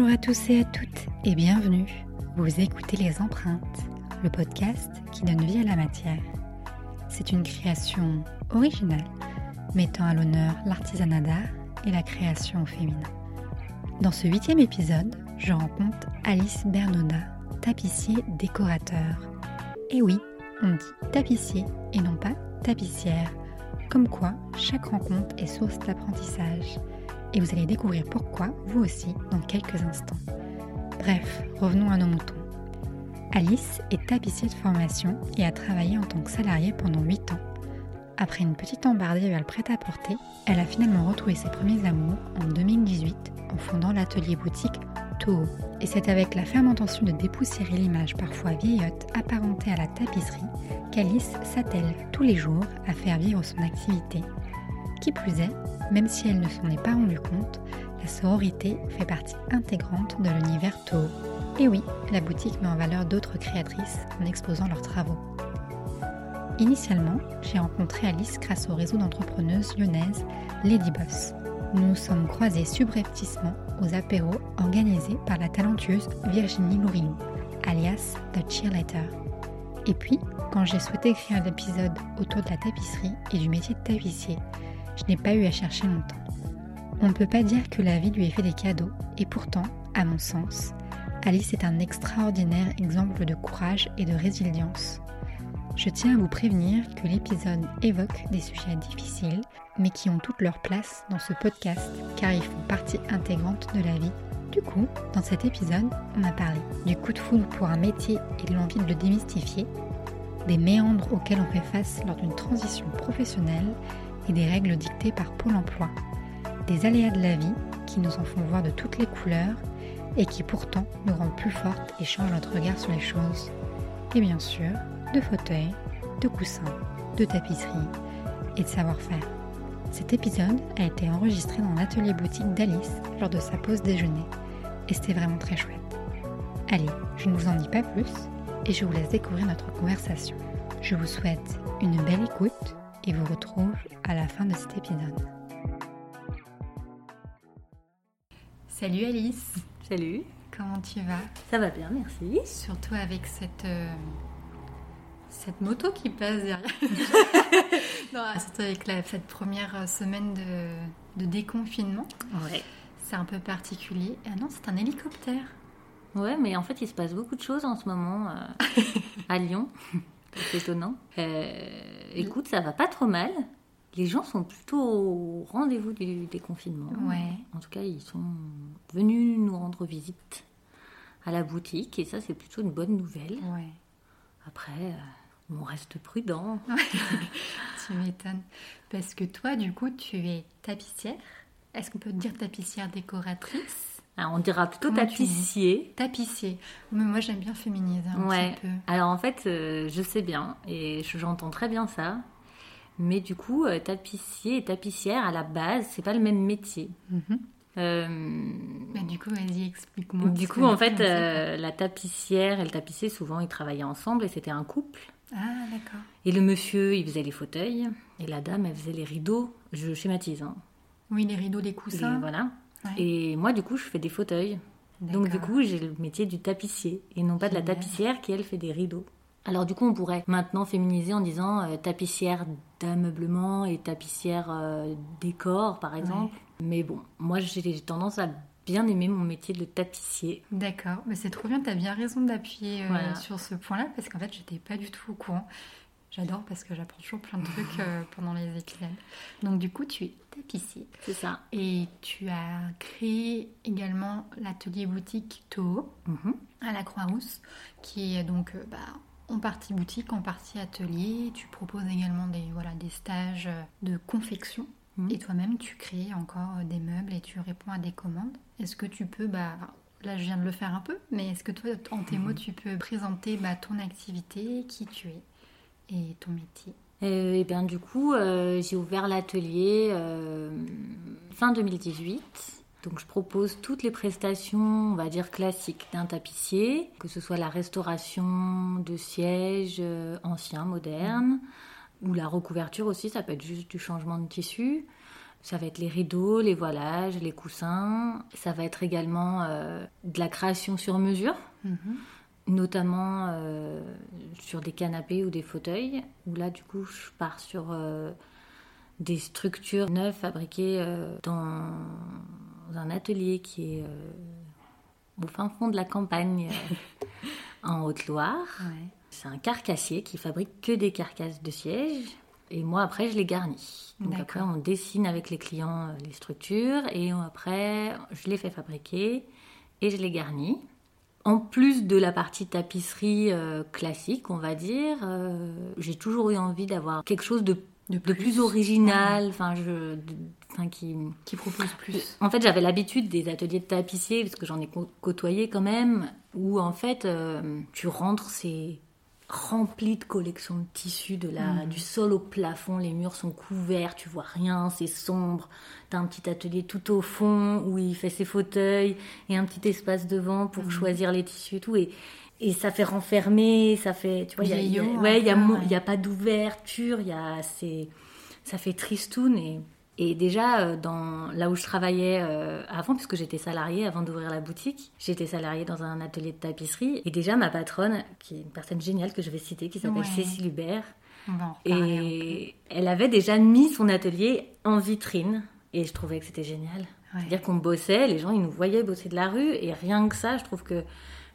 Bonjour à tous et à toutes et bienvenue. Vous écoutez Les Empreintes, le podcast qui donne vie à la matière. C'est une création originale mettant à l'honneur l'artisanat d'art et la création au féminin. Dans ce huitième épisode, je rencontre Alice Bernoda, tapissier décorateur. Et oui, on dit tapissier et non pas tapissière. Comme quoi, chaque rencontre est source d'apprentissage et vous allez découvrir pourquoi vous aussi dans quelques instants. Bref, revenons à nos moutons. Alice est tapissier de formation et a travaillé en tant que salariée pendant 8 ans. Après une petite embardée vers le prêt-à-porter, elle a finalement retrouvé ses premiers amours en 2018 en fondant l'atelier boutique Toho. Et c'est avec la ferme intention de dépoussiérer l'image parfois vieillotte apparentée à la tapisserie qu'Alice s'attelle tous les jours à faire vivre son activité. Qui plus est, même si elle ne s'en est pas rendue compte, la sororité fait partie intégrante de l'univers Toho. Et oui, la boutique met en valeur d'autres créatrices en exposant leurs travaux. Initialement, j'ai rencontré Alice grâce au réseau d'entrepreneuses lyonnaises Lady Boss. Nous nous sommes croisés subrepticement aux apéros organisés par la talentueuse Virginie Lourilou, alias The Cheerleader. Et puis, quand j'ai souhaité écrire un épisode autour de la tapisserie et du métier de tapissier, n'ai pas eu à chercher longtemps. On ne peut pas dire que la vie lui ait fait des cadeaux, et pourtant, à mon sens, Alice est un extraordinaire exemple de courage et de résilience. Je tiens à vous prévenir que l'épisode évoque des sujets difficiles, mais qui ont toute leur place dans ce podcast, car ils font partie intégrante de la vie. Du coup, dans cet épisode, on a parlé du coup de foudre pour un métier et de l'envie de le démystifier, des méandres auxquels on fait face lors d'une transition professionnelle des règles dictées par Pôle Emploi, des aléas de la vie qui nous en font voir de toutes les couleurs et qui pourtant nous rendent plus fortes et changent notre regard sur les choses. Et bien sûr, de fauteuils, de coussins, de tapisserie et de savoir-faire. Cet épisode a été enregistré dans l'atelier boutique d'Alice lors de sa pause déjeuner et c'était vraiment très chouette. Allez, je ne vous en dis pas plus et je vous laisse découvrir notre conversation. Je vous souhaite une belle écoute et vous retrouve à la fin de cet épisode. Salut Alice Salut Comment tu vas? Ça va bien, merci. Surtout avec cette, euh, cette moto qui passe derrière. non, surtout avec la, cette première semaine de, de déconfinement. Ouais. C'est un peu particulier. Ah non, c'est un hélicoptère. Ouais, mais en fait, il se passe beaucoup de choses en ce moment euh, à Lyon. C'est étonnant. Euh, écoute, ça va pas trop mal. Les gens sont plutôt au rendez-vous du déconfinement. Ouais. En tout cas, ils sont venus nous rendre visite à la boutique et ça, c'est plutôt une bonne nouvelle. Ouais. Après, euh, on reste prudent. tu m'étonnes. Parce que toi, du coup, tu es tapissière. Est-ce qu'on peut te dire tapissière décoratrice? Alors, on dira plutôt Comment tapissier. Tapissier. Mais moi, j'aime bien féminiser un Ouais. petit peu. Alors en fait, euh, je sais bien et je- j'entends très bien ça. Mais du coup, euh, tapissier et tapissière, à la base, c'est pas le même métier. Mhm. Euh, Bah, du coup, vas-y, explique-moi. du coup, en fait, la tapissière et le tapissier, souvent, ils travaillaient ensemble et c'était un couple. Ah, d'accord. Et le monsieur, il faisait les fauteuils et la dame, elle faisait les rideaux. Je schématise. Hein. Oui, les rideaux, les Et coussins. voilà. Ouais. Et moi, du coup, je fais des fauteuils. Donc du coup, j'ai le métier du tapissier et non pas de la tapissière qui elle fait des rideaux. Alors du coup, on pourrait maintenant féminiser en disant euh, tapissière d'ameublement et tapissière euh, décor par exemple. Mais bon, moi j'ai tendance à bien aimer mon métier de tapissier. D'accord, mais c'est trop bien, tu as bien raison d'appuyer euh, Voilà. sur ce point-là parce qu'en fait, j'étais pas du tout au courant. J'adore parce que j'apprends toujours plein de trucs euh, pendant les épisodes. Donc, du coup, tu es tapissier C'est ça. et tu as créé également l'atelier boutique Toho Mhm. à la Croix-Rousse qui est donc euh, bah, en partie boutique, en partie atelier. Tu proposes également des, voilà, des stages euh, de confection. Mhm. Et toi-même, tu crées encore des meubles et tu réponds à des commandes. Est-ce que tu peux, bah, là je viens de le faire un peu, mais est-ce que toi, en tes mots, tu peux présenter bah, ton activité, qui tu es? Et ton métier Euh, et bien du coup, euh, j'ai ouvert l'atelier euh, fin 2018. Donc je propose toutes les prestations, on va dire classiques d'un tapissier, que ce soit la restauration de sièges euh, anciens, modernes, ou la recouverture aussi, ça peut être juste du changement de tissu. Ça va être les rideaux, les voilages, les coussins. Ça va être également de la création sur mesure, Mhm. Notamment euh, sur des canapés ou des fauteuils. Où là, du coup, je pars sur euh, des structures neuves fabriquées euh, dans un atelier qui est au fin fond de la campagne, en Haute-Loire. Ouais. C'est un carcassier qui fabrique que des carcasses de sièges. Et moi, après, je les garnis. Donc après, on dessine avec les clients les structures. Et après, je les fais fabriquer et je les garnis. En plus de la partie tapisserie euh, classique, on va dire, euh, j'ai toujours eu envie d'avoir quelque chose de, De de plus. original, enfin, je, de- enfin, qui, Qui propose plus. en fait, j'avais l'habitude des ateliers de tapissier, parce que j'en ai cô- côtoyé quand même, où en fait, euh, tu rentres, c'est rempli de collections de tissus, de la, du sol au plafond, les murs sont couverts, tu vois rien, c'est sombre. T'as un petit atelier tout au fond où il fait ses fauteuils et un petit espace devant pour choisir les tissus et tout. Et, et ça fait renfermer, ça fait, tu vois, il y a- y a- ouais, il y a, ouais. y a pas d'ouverture, il y a, c'est, ça fait tristoun et, et déjà euh, dans là où je travaillais euh, avant, puisque j'étais salariée avant d'ouvrir la boutique, j'étais salariée dans un atelier de tapisserie et déjà ma patronne, qui est une personne géniale que je vais citer, qui s'appelle Ouais. Cécile Hubert, et elle avait déjà mis son atelier en vitrine et je trouvais que c'était génial. Ouais. C'est-à-dire qu'on bossait, les gens ils nous voyaient bosser de la rue et rien que ça, je trouve que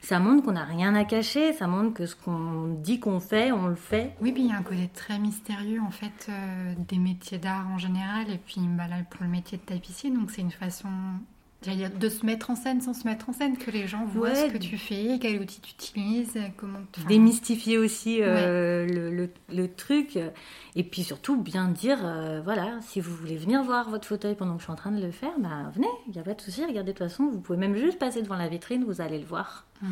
ça montre qu'on n'a rien à cacher, ça montre que ce qu'on dit qu'on fait, on le fait. Oui, puis il y a un côté très mystérieux en fait euh, des métiers d'art en général et puis bah, là pour le métier de tapissier, donc c'est une façon j'allais dire, de se mettre en scène sans se mettre en scène, que les gens voient Ouais. ce que tu fais, quel outil tu utilises, comment enfin, démystifier aussi euh, le, le- le truc et puis surtout bien dire euh, voilà si vous voulez venir voir votre fauteuil pendant que je suis en train de le faire bah venez il n'y a pas de souci regardez de toute façon vous pouvez même juste passer devant la vitrine vous allez le voir Mm.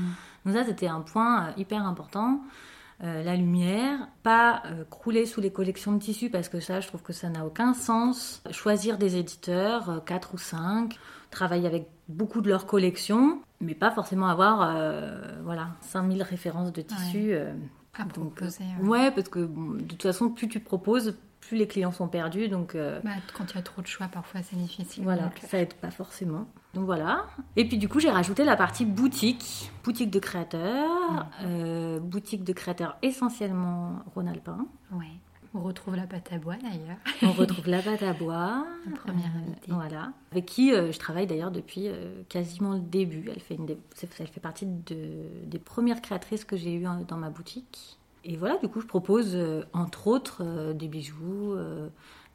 donc ça c'était un point euh, hyper important Euh, la lumière, pas euh, crouler sous les collections de tissus parce que ça, je trouve que ça n'a aucun sens. Choisir des éditeurs, 4 ou 5, travailler avec beaucoup de leurs collections, mais pas forcément avoir euh, voilà, 5000 références de tissus. euh, à donc, proposer. euh, ouais. ouais, parce que bon, de toute façon, plus tu proposes, plus les clients sont perdus. Donc euh, Bah, quand il y a trop de choix, parfois c'est difficile. voilà, Donc, ça aide pas forcément. Donc voilà. Et puis du coup, j'ai rajouté la partie boutique, boutique de créateurs, boutique de créateurs essentiellement Rhône-Alpin. ouais. On retrouve la pâte à bois d'ailleurs. On retrouve la pâte à bois, La première euh, invitée. voilà, avec qui euh, je travaille d'ailleurs depuis euh, quasiment le début. Elle fait, une des- elle fait partie de- des premières créatrices que j'ai eues hein, dans ma boutique. Et voilà, du coup, je propose euh, entre autres des bijoux,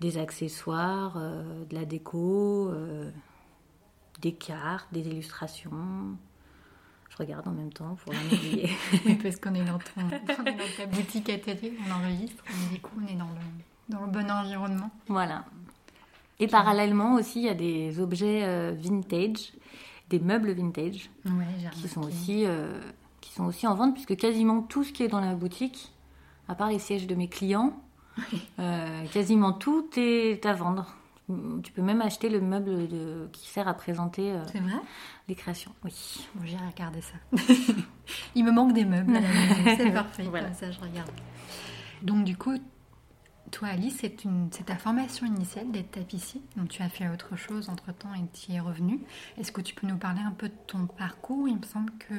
des accessoires, de la déco, des cartes, des illustrations. Regarde en même temps pour rien oublier. Oui, parce qu'on est, dans ton- on est dans ta boutique atelier, on enregistre, mais du coup on est dans le, dans le bon environnement. Voilà. Et parallèlement aussi, il y a des objets euh, vintage, des meubles vintage, Ouais, qui sont, aussi, euh, qui sont aussi en vente, puisque quasiment tout ce qui est dans la boutique, à part les sièges de mes clients, euh, quasiment tout est à vendre. Tu peux même acheter le meuble de- qui sert à présenter euh, les créations. Oui. Bon, J'irai regarder ça. Il me manque des meubles c'est parfait, Voilà. comme ça je regarde. Donc du coup, toi Alice, c'est ta formation initiale d'être tapissier, donc tu as fait autre chose entre-temps et tu y es revenue. Est-ce que tu peux nous parler un peu de ton parcours? Il me semble que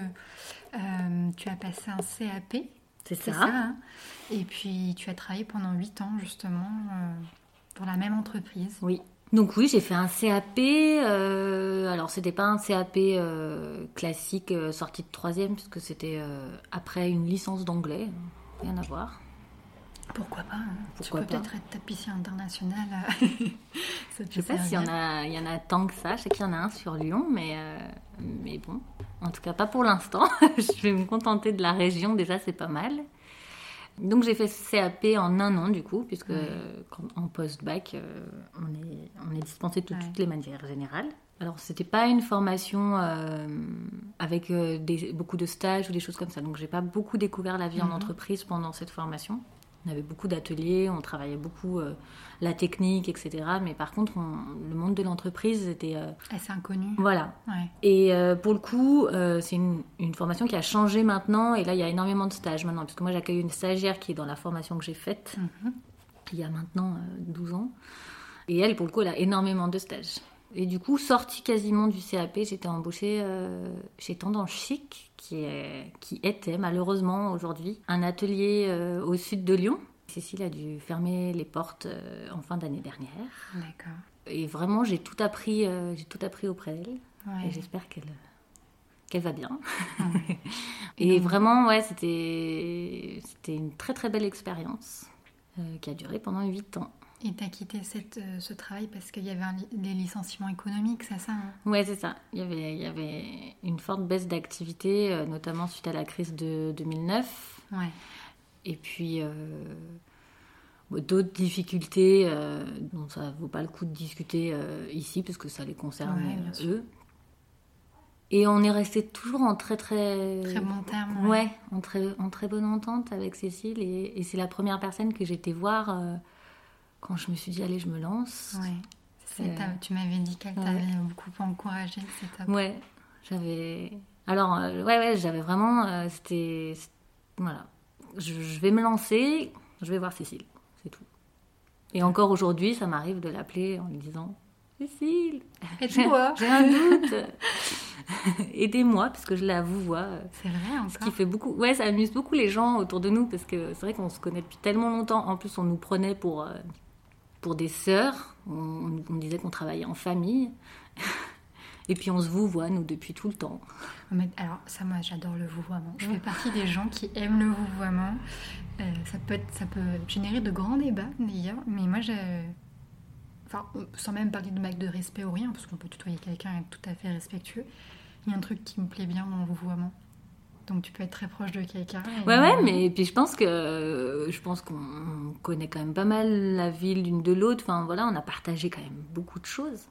euh, tu as passé un CAP, C'est c'est ça. ça, hein? Et puis tu as travaillé pendant 8 ans justement euh, dans la même entreprise. Oui. Donc oui, j'ai fait un CAP. euh, alors c'était pas un CAP euh, classique euh, sorti de troisième, puisque c'était euh, après une licence d'anglais. Rien à voir. Pourquoi pas hein Pourquoi Tu peux peut-être être tapissier international. Te Je sais pas s'il y en a, il y en a tant que ça. Je sais qu'il y en a un sur Lyon, mais euh, mais bon, en tout cas pas pour l'instant. je vais me contenter de la région. Déjà, c'est pas mal. Donc j'ai fait CAP en un an du coup, puisque quand- en post-bac, euh, on est on est dispensé de Ouais. toutes les matières générales. Alors c'était pas une formation euh, avec euh, des- beaucoup de stages ou des choses comme ça. Donc j'ai pas beaucoup découvert la vie en Mhm. entreprise pendant cette formation. On avait beaucoup d'ateliers, on travaillait beaucoup euh, la technique, etc. Mais par contre, on- le monde de l'entreprise était euh, Assez inconnu. voilà. Ouais. Et euh, pour le coup, euh, c'est une, une formation qui a changé maintenant. Et là, il y a énormément de stages maintenant, parce que moi, j'accueille une stagiaire qui est dans la formation que j'ai faite Mhm. il y a maintenant euh, 12 ans. Et elle, pour le coup, elle a énormément de stages. Et du coup, sortie quasiment du CAP, j'étais embauchée euh, chez Tendance Chic, qui, est, qui était malheureusement aujourd'hui un atelier euh, au sud de Lyon. Cécile a dû fermer les portes euh, en fin d'année dernière. D'accord. Et vraiment, j'ai tout appris, j'ai tout appris auprès d'elle. Ouais. Et j'espère qu'elle qu'elle va bien. et vraiment, ouais, c'était c'était une très très belle expérience qui a duré pendant 8 ans. Et t'as quitté cette, euh, ce travail parce qu'il y avait un des licenciements économiques, c'est ça hein? Ouais, c'est ça. Il y avait, il y avait une forte baisse d'activité, euh, notamment suite à la crise de 2009. Ouais. Et puis euh, bon, d'autres difficultés euh, dont ça vaut pas le coup de discuter euh, ici parce que ça les concerne Ouais, eux. Et on est resté toujours en très très Très bon terme. ouais, en très en très bonne entente avec Cécile et, et c'est la première personne que j'étais voir quand je me suis dit allez je me lance. Ouais. Euh, tu m'avais dit qu'elle ouais. t'avait beaucoup encouragé, c'est top. Ouais, j'avais. Alors, euh, ouais, ouais, j'avais vraiment. euh, C'était. Voilà. Je, je vais me lancer, je vais voir Cécile, c'est tout. Et encore aujourd'hui, ça m'arrive de l'appeler en lui disant Cécile, toi j'ai un doute. Aidez-moi, parce que je la vous vois. C'est vrai Ce encore qui fait beaucoup. Ouais, ça amuse beaucoup les gens autour de nous, parce que c'est vrai qu'on se connaît depuis tellement longtemps. En plus, on nous prenait pour, euh, pour des sœurs. On, on disait qu'on travaillait en famille. Et puis on se vous voit, nous, depuis tout le temps. Mais alors, ça, moi, j'adore le vouvoiement. Je fais partie des gens qui aiment le vouvoiement. Euh, ça, peut être- ça peut générer de grands débats, d'ailleurs. Mais moi, je... Enfin, on- sans même parler de manque de respect ou rien, parce qu'on peut tutoyer quelqu'un et être tout à fait respectueux. Il y a un truc qui me plaît bien dans le vouvoiement. Donc, tu peux être très proche de quelqu'un. Ouais, ouais, mais puis je pense que je pense qu'on connaît quand même pas mal la ville l'une de l'autre. Enfin voilà, on a partagé quand même beaucoup de choses.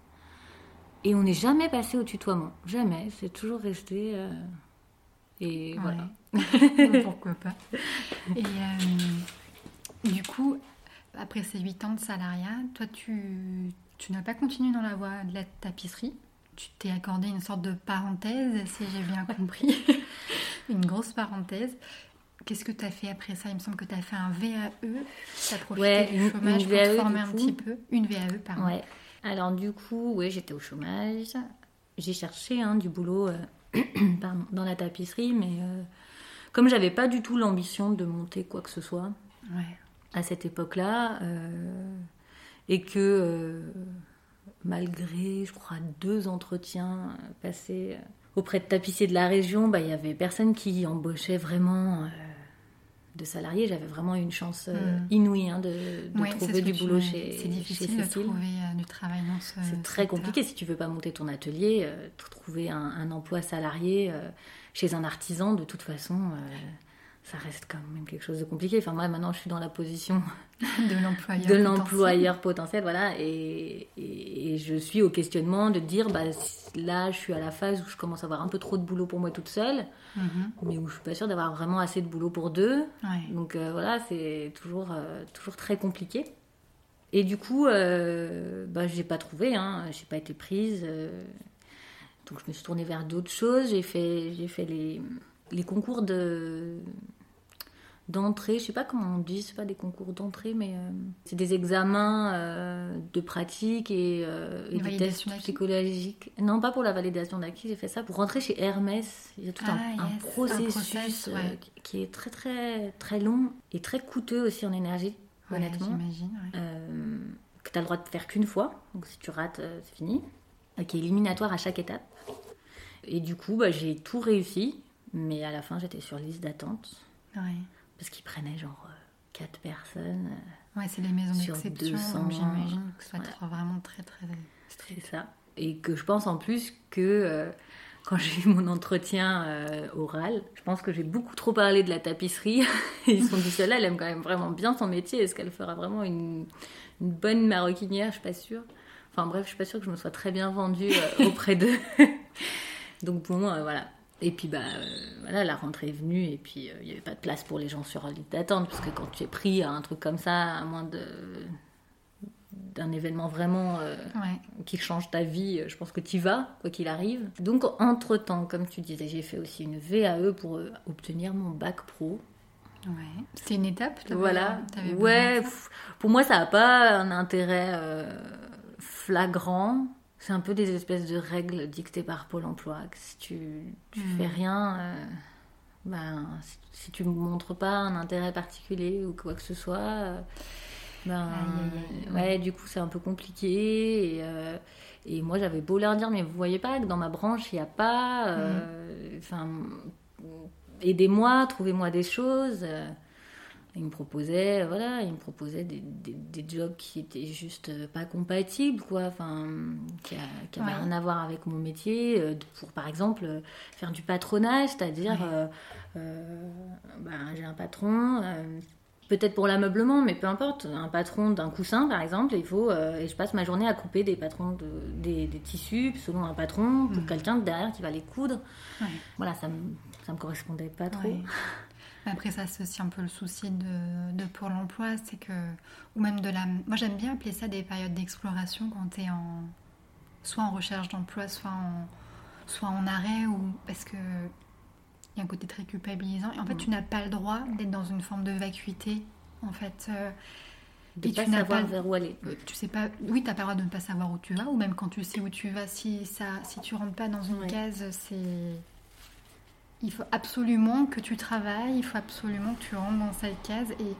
Et on n'est jamais passé au tutoiement. Jamais. C'est toujours resté. euh, Et voilà. Pourquoi pas. Et euh, du coup, après ces 8 ans de salariat, toi, tu, tu n'as pas continué dans la voie de la tapisserie? Tu t'es accordé une sorte de parenthèse, si j'ai bien compris? une grosse parenthèse. Qu'est-ce que tu as fait après ça? Il me semble que tu as fait un VAE. Tu as profité Ouais, du une- chômage une pour VAE, te du former un petit peu. Une VAE, pardon. Ouais. Alors du coup, ouais, j'étais au chômage. J'ai cherché hein, du boulot euh, pardon, dans la tapisserie, mais euh, comme j'avais pas du tout l'ambition de monter quoi que ce soit, Ouais. à cette époque-là euh, et que euh, malgré, je crois, deux entretiens passés auprès de tapissiers de la région, bah, il y avait personne qui embauchait vraiment euh, de salariés. J'avais vraiment une chance euh, Mm. inouïe hein, de, de Ouais, c'est trouver du boulot chez, C'est difficile chez de Cécile. trouver euh, du travail dans ce C'est très compliqué si tu veux pas monter ton atelier, tr- trouver un, un emploi salarié chez un artisan, de toute façon, ça reste quand même quelque chose de compliqué. Enfin, moi, maintenant, je suis dans la position de l'employeur. de l'employeur potentiel, voilà, et, et- et je suis au questionnement de dire, bah, là, je suis à la phase où je commence à avoir un peu trop de boulot pour moi toute seule, Mhm. mais où je suis pas sûre d'avoir vraiment assez de boulot pour deux. Ouais. Donc euh, voilà, c'est toujours, euh, toujours très compliqué. Et du coup, euh, bah, j'ai pas trouvé, hein, j'ai pas été prise. euh, donc je me suis tournée vers d'autres choses. J'ai fait, j'ai fait les, les concours de d'entrée, je sais pas comment on dit, c'est pas des concours d'entrée, mais euh, c'est des examens euh, de pratique et, euh, des tests psychologiques. Non, pas pour la validation d'acquis, j'ai fait ça pour rentrer chez Hermès. Il y a tout un, Ah, un yes, un processus process, euh, ouais. qui- est très très très long et très coûteux aussi en énergie, Ouais, honnêtement. J'imagine. ouais. Que tu as le droit de faire qu'une fois, donc si tu rates, c'est fini. Qui est éliminatoire à chaque étape. Et du coup, bah, j'ai tout réussi, mais à la fin, j'étais sur liste d'attente Ouais. Parce qu'ils prenaient genre 4 personnes. euh, Ouais, c'est les maisons d'exception, 200, donc j'imagine que ouais. être vraiment très très C'est strict. ça. Et que je pense en plus que euh, quand j'ai eu mon entretien euh, oral, je pense que j'ai beaucoup trop parlé de la tapisserie. Ils se sont dit, celle-là, elle aime quand même vraiment bien son métier. Est-ce qu'elle fera vraiment une, une bonne maroquinière? Je suis pas sûre. Enfin bref, je suis pas sûre que je me sois très bien vendue euh, auprès d'eux. Donc bon, euh, voilà. Et puis bah euh, voilà, la rentrée est venue et puis euh, il n'y avait pas de place pour les gens sur la liste d'attente parce que quand tu es pris à un truc comme ça, à moins de d'un événement vraiment euh, Ouais. qui change ta vie, je pense que tu y vas, quoi qu'il arrive. Donc, entre-temps, comme tu disais, j'ai fait aussi une VAE pour euh, obtenir mon bac pro. ouais. C'était une étape Voilà. Ouais, pff, pour moi, ça n'a pas un intérêt euh, flagrants. C'est un peu des espèces de règles dictées par Pôle emploi. Que si tu, tu Mm. fais rien, euh, ben, si, si tu ne montres pas un intérêt particulier ou quoi que ce soit, euh, ben, ouais, du coup, c'est un peu compliqué. Et, euh, et moi, j'avais beau leur dire, mais vous voyez pas que dans ma branche, il n'y a pas. euh, Enfin, aidez-moi, trouvez-moi des choses. Il me proposait, voilà, il me proposait des, des, des jobs qui étaient juste euh, pas compatibles, quoi, enfin, qui, a- qui avaient Ouais. rien à voir avec mon métier, euh, pour par exemple euh, faire du patronage, c'est-à-dire, Ouais. euh, euh, ben, j'ai un patron, euh, peut-être pour l'ameublement, mais peu importe, un patron d'un coussin, par exemple, il faut, euh, et je passe ma journée à couper des patrons de, des, des tissus selon un patron pour Mhm. quelqu'un de derrière qui va les coudre. Ouais. Voilà, ça me, ça me correspondait pas trop. Ouais. Après, ça, c'est aussi un peu le souci de, de Pôle emploi, c'est que. Ou même de la. Moi, j'aime bien appeler ça des périodes d'exploration quand tu es en. soit en recherche d'emploi, soit en, soit en arrêt, ou. Parce que. Il y a un côté très culpabilisant. Et en fait, Mm. tu n'as pas le droit d'être dans une forme de vacuité. En fait, euh, De Et pas tu n'as savoir pas- vers où aller. euh, tu sais pas. Oui, tu n'as pas le droit de ne pas savoir où tu vas, ou même quand tu sais où tu vas, si, ça, si tu rentres pas dans une case, c'est. Il faut absolument que tu travailles, il faut absolument que tu rentres dans cette case. Et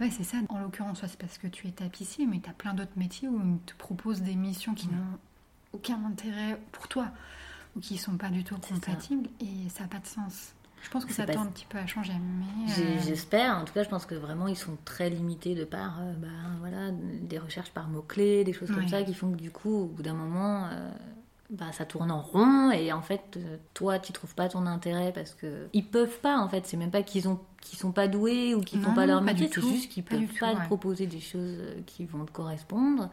ouais, c'est ça. En l'occurrence, soit c'est parce que tu es tapissier, mais tu as plein d'autres métiers où on te propose des missions qui n'ont aucun intérêt pour toi ou qui sont pas du tout ça. compatibles et ça n'a pas de sens. Je pense que ça pas- tend un petit peu à changer, euh, J'espère, en tout cas, je pense que vraiment ils sont très limités de par euh, bah, voilà, des recherches par mots-clés, des choses comme ça qui font que du coup, au bout d'un moment, euh, bah, ça tourne en rond et en fait, euh, toi, tu trouves pas ton intérêt parce que ils peuvent pas en fait. C'est même pas qu'ils ont qu'ils sont pas doués ou qu'ils font pas leur métier, c'est juste qu'ils Pas peuvent tout, pas te ouais. proposer des choses euh, qui vont te correspondre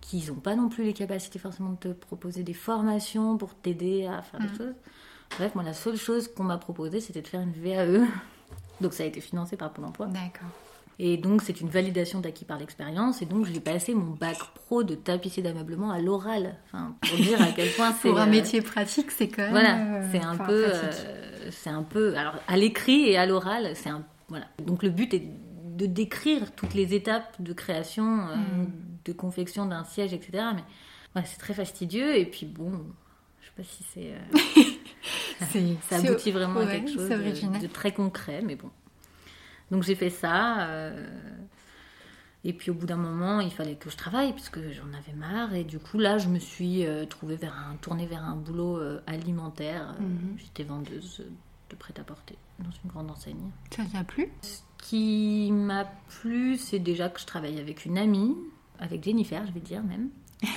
qu'ils n'ont pas non plus les capacités forcément de te proposer des formations pour t'aider à faire Mm. des choses. Bref, moi, la seule chose qu'on m'a proposé, c'était de faire une VAE. Donc, ça a été financé par Pôle emploi. D'accord. Et donc, c'est une validation d'acquis par l'expérience. Et donc, j'ai passé mon bac pro de tapissier d'ameublement à l'oral. Enfin, pour dire à quel point c'est. Pour un euh, métier pratique, c'est quand même. Voilà, euh, c'est un enfin, peu. euh, c'est un peu. Alors, à l'écrit et à l'oral, c'est un. Voilà. Donc, le but est de décrire toutes les étapes de création, euh, Mm. de confection d'un siège, etc. Mais c'est très fastidieux. Et puis, bon, je sais pas si c'est. euh, ça aboutit vraiment à quelque chose de très concret, mais bon. Donc j'ai fait ça. euh, et puis au bout d'un moment, il fallait que je travaille puisque j'en avais marre. Et du coup, là, je me suis euh, trouvée vers un, tournée vers un boulot euh, alimentaire. Mhm. J'étais vendeuse de prêt-à-porter dans une grande enseigne. Ça t'y a plu? Ce qui m'a plu, c'est déjà que je travaille avec une amie, avec Jennifer, je vais dire même.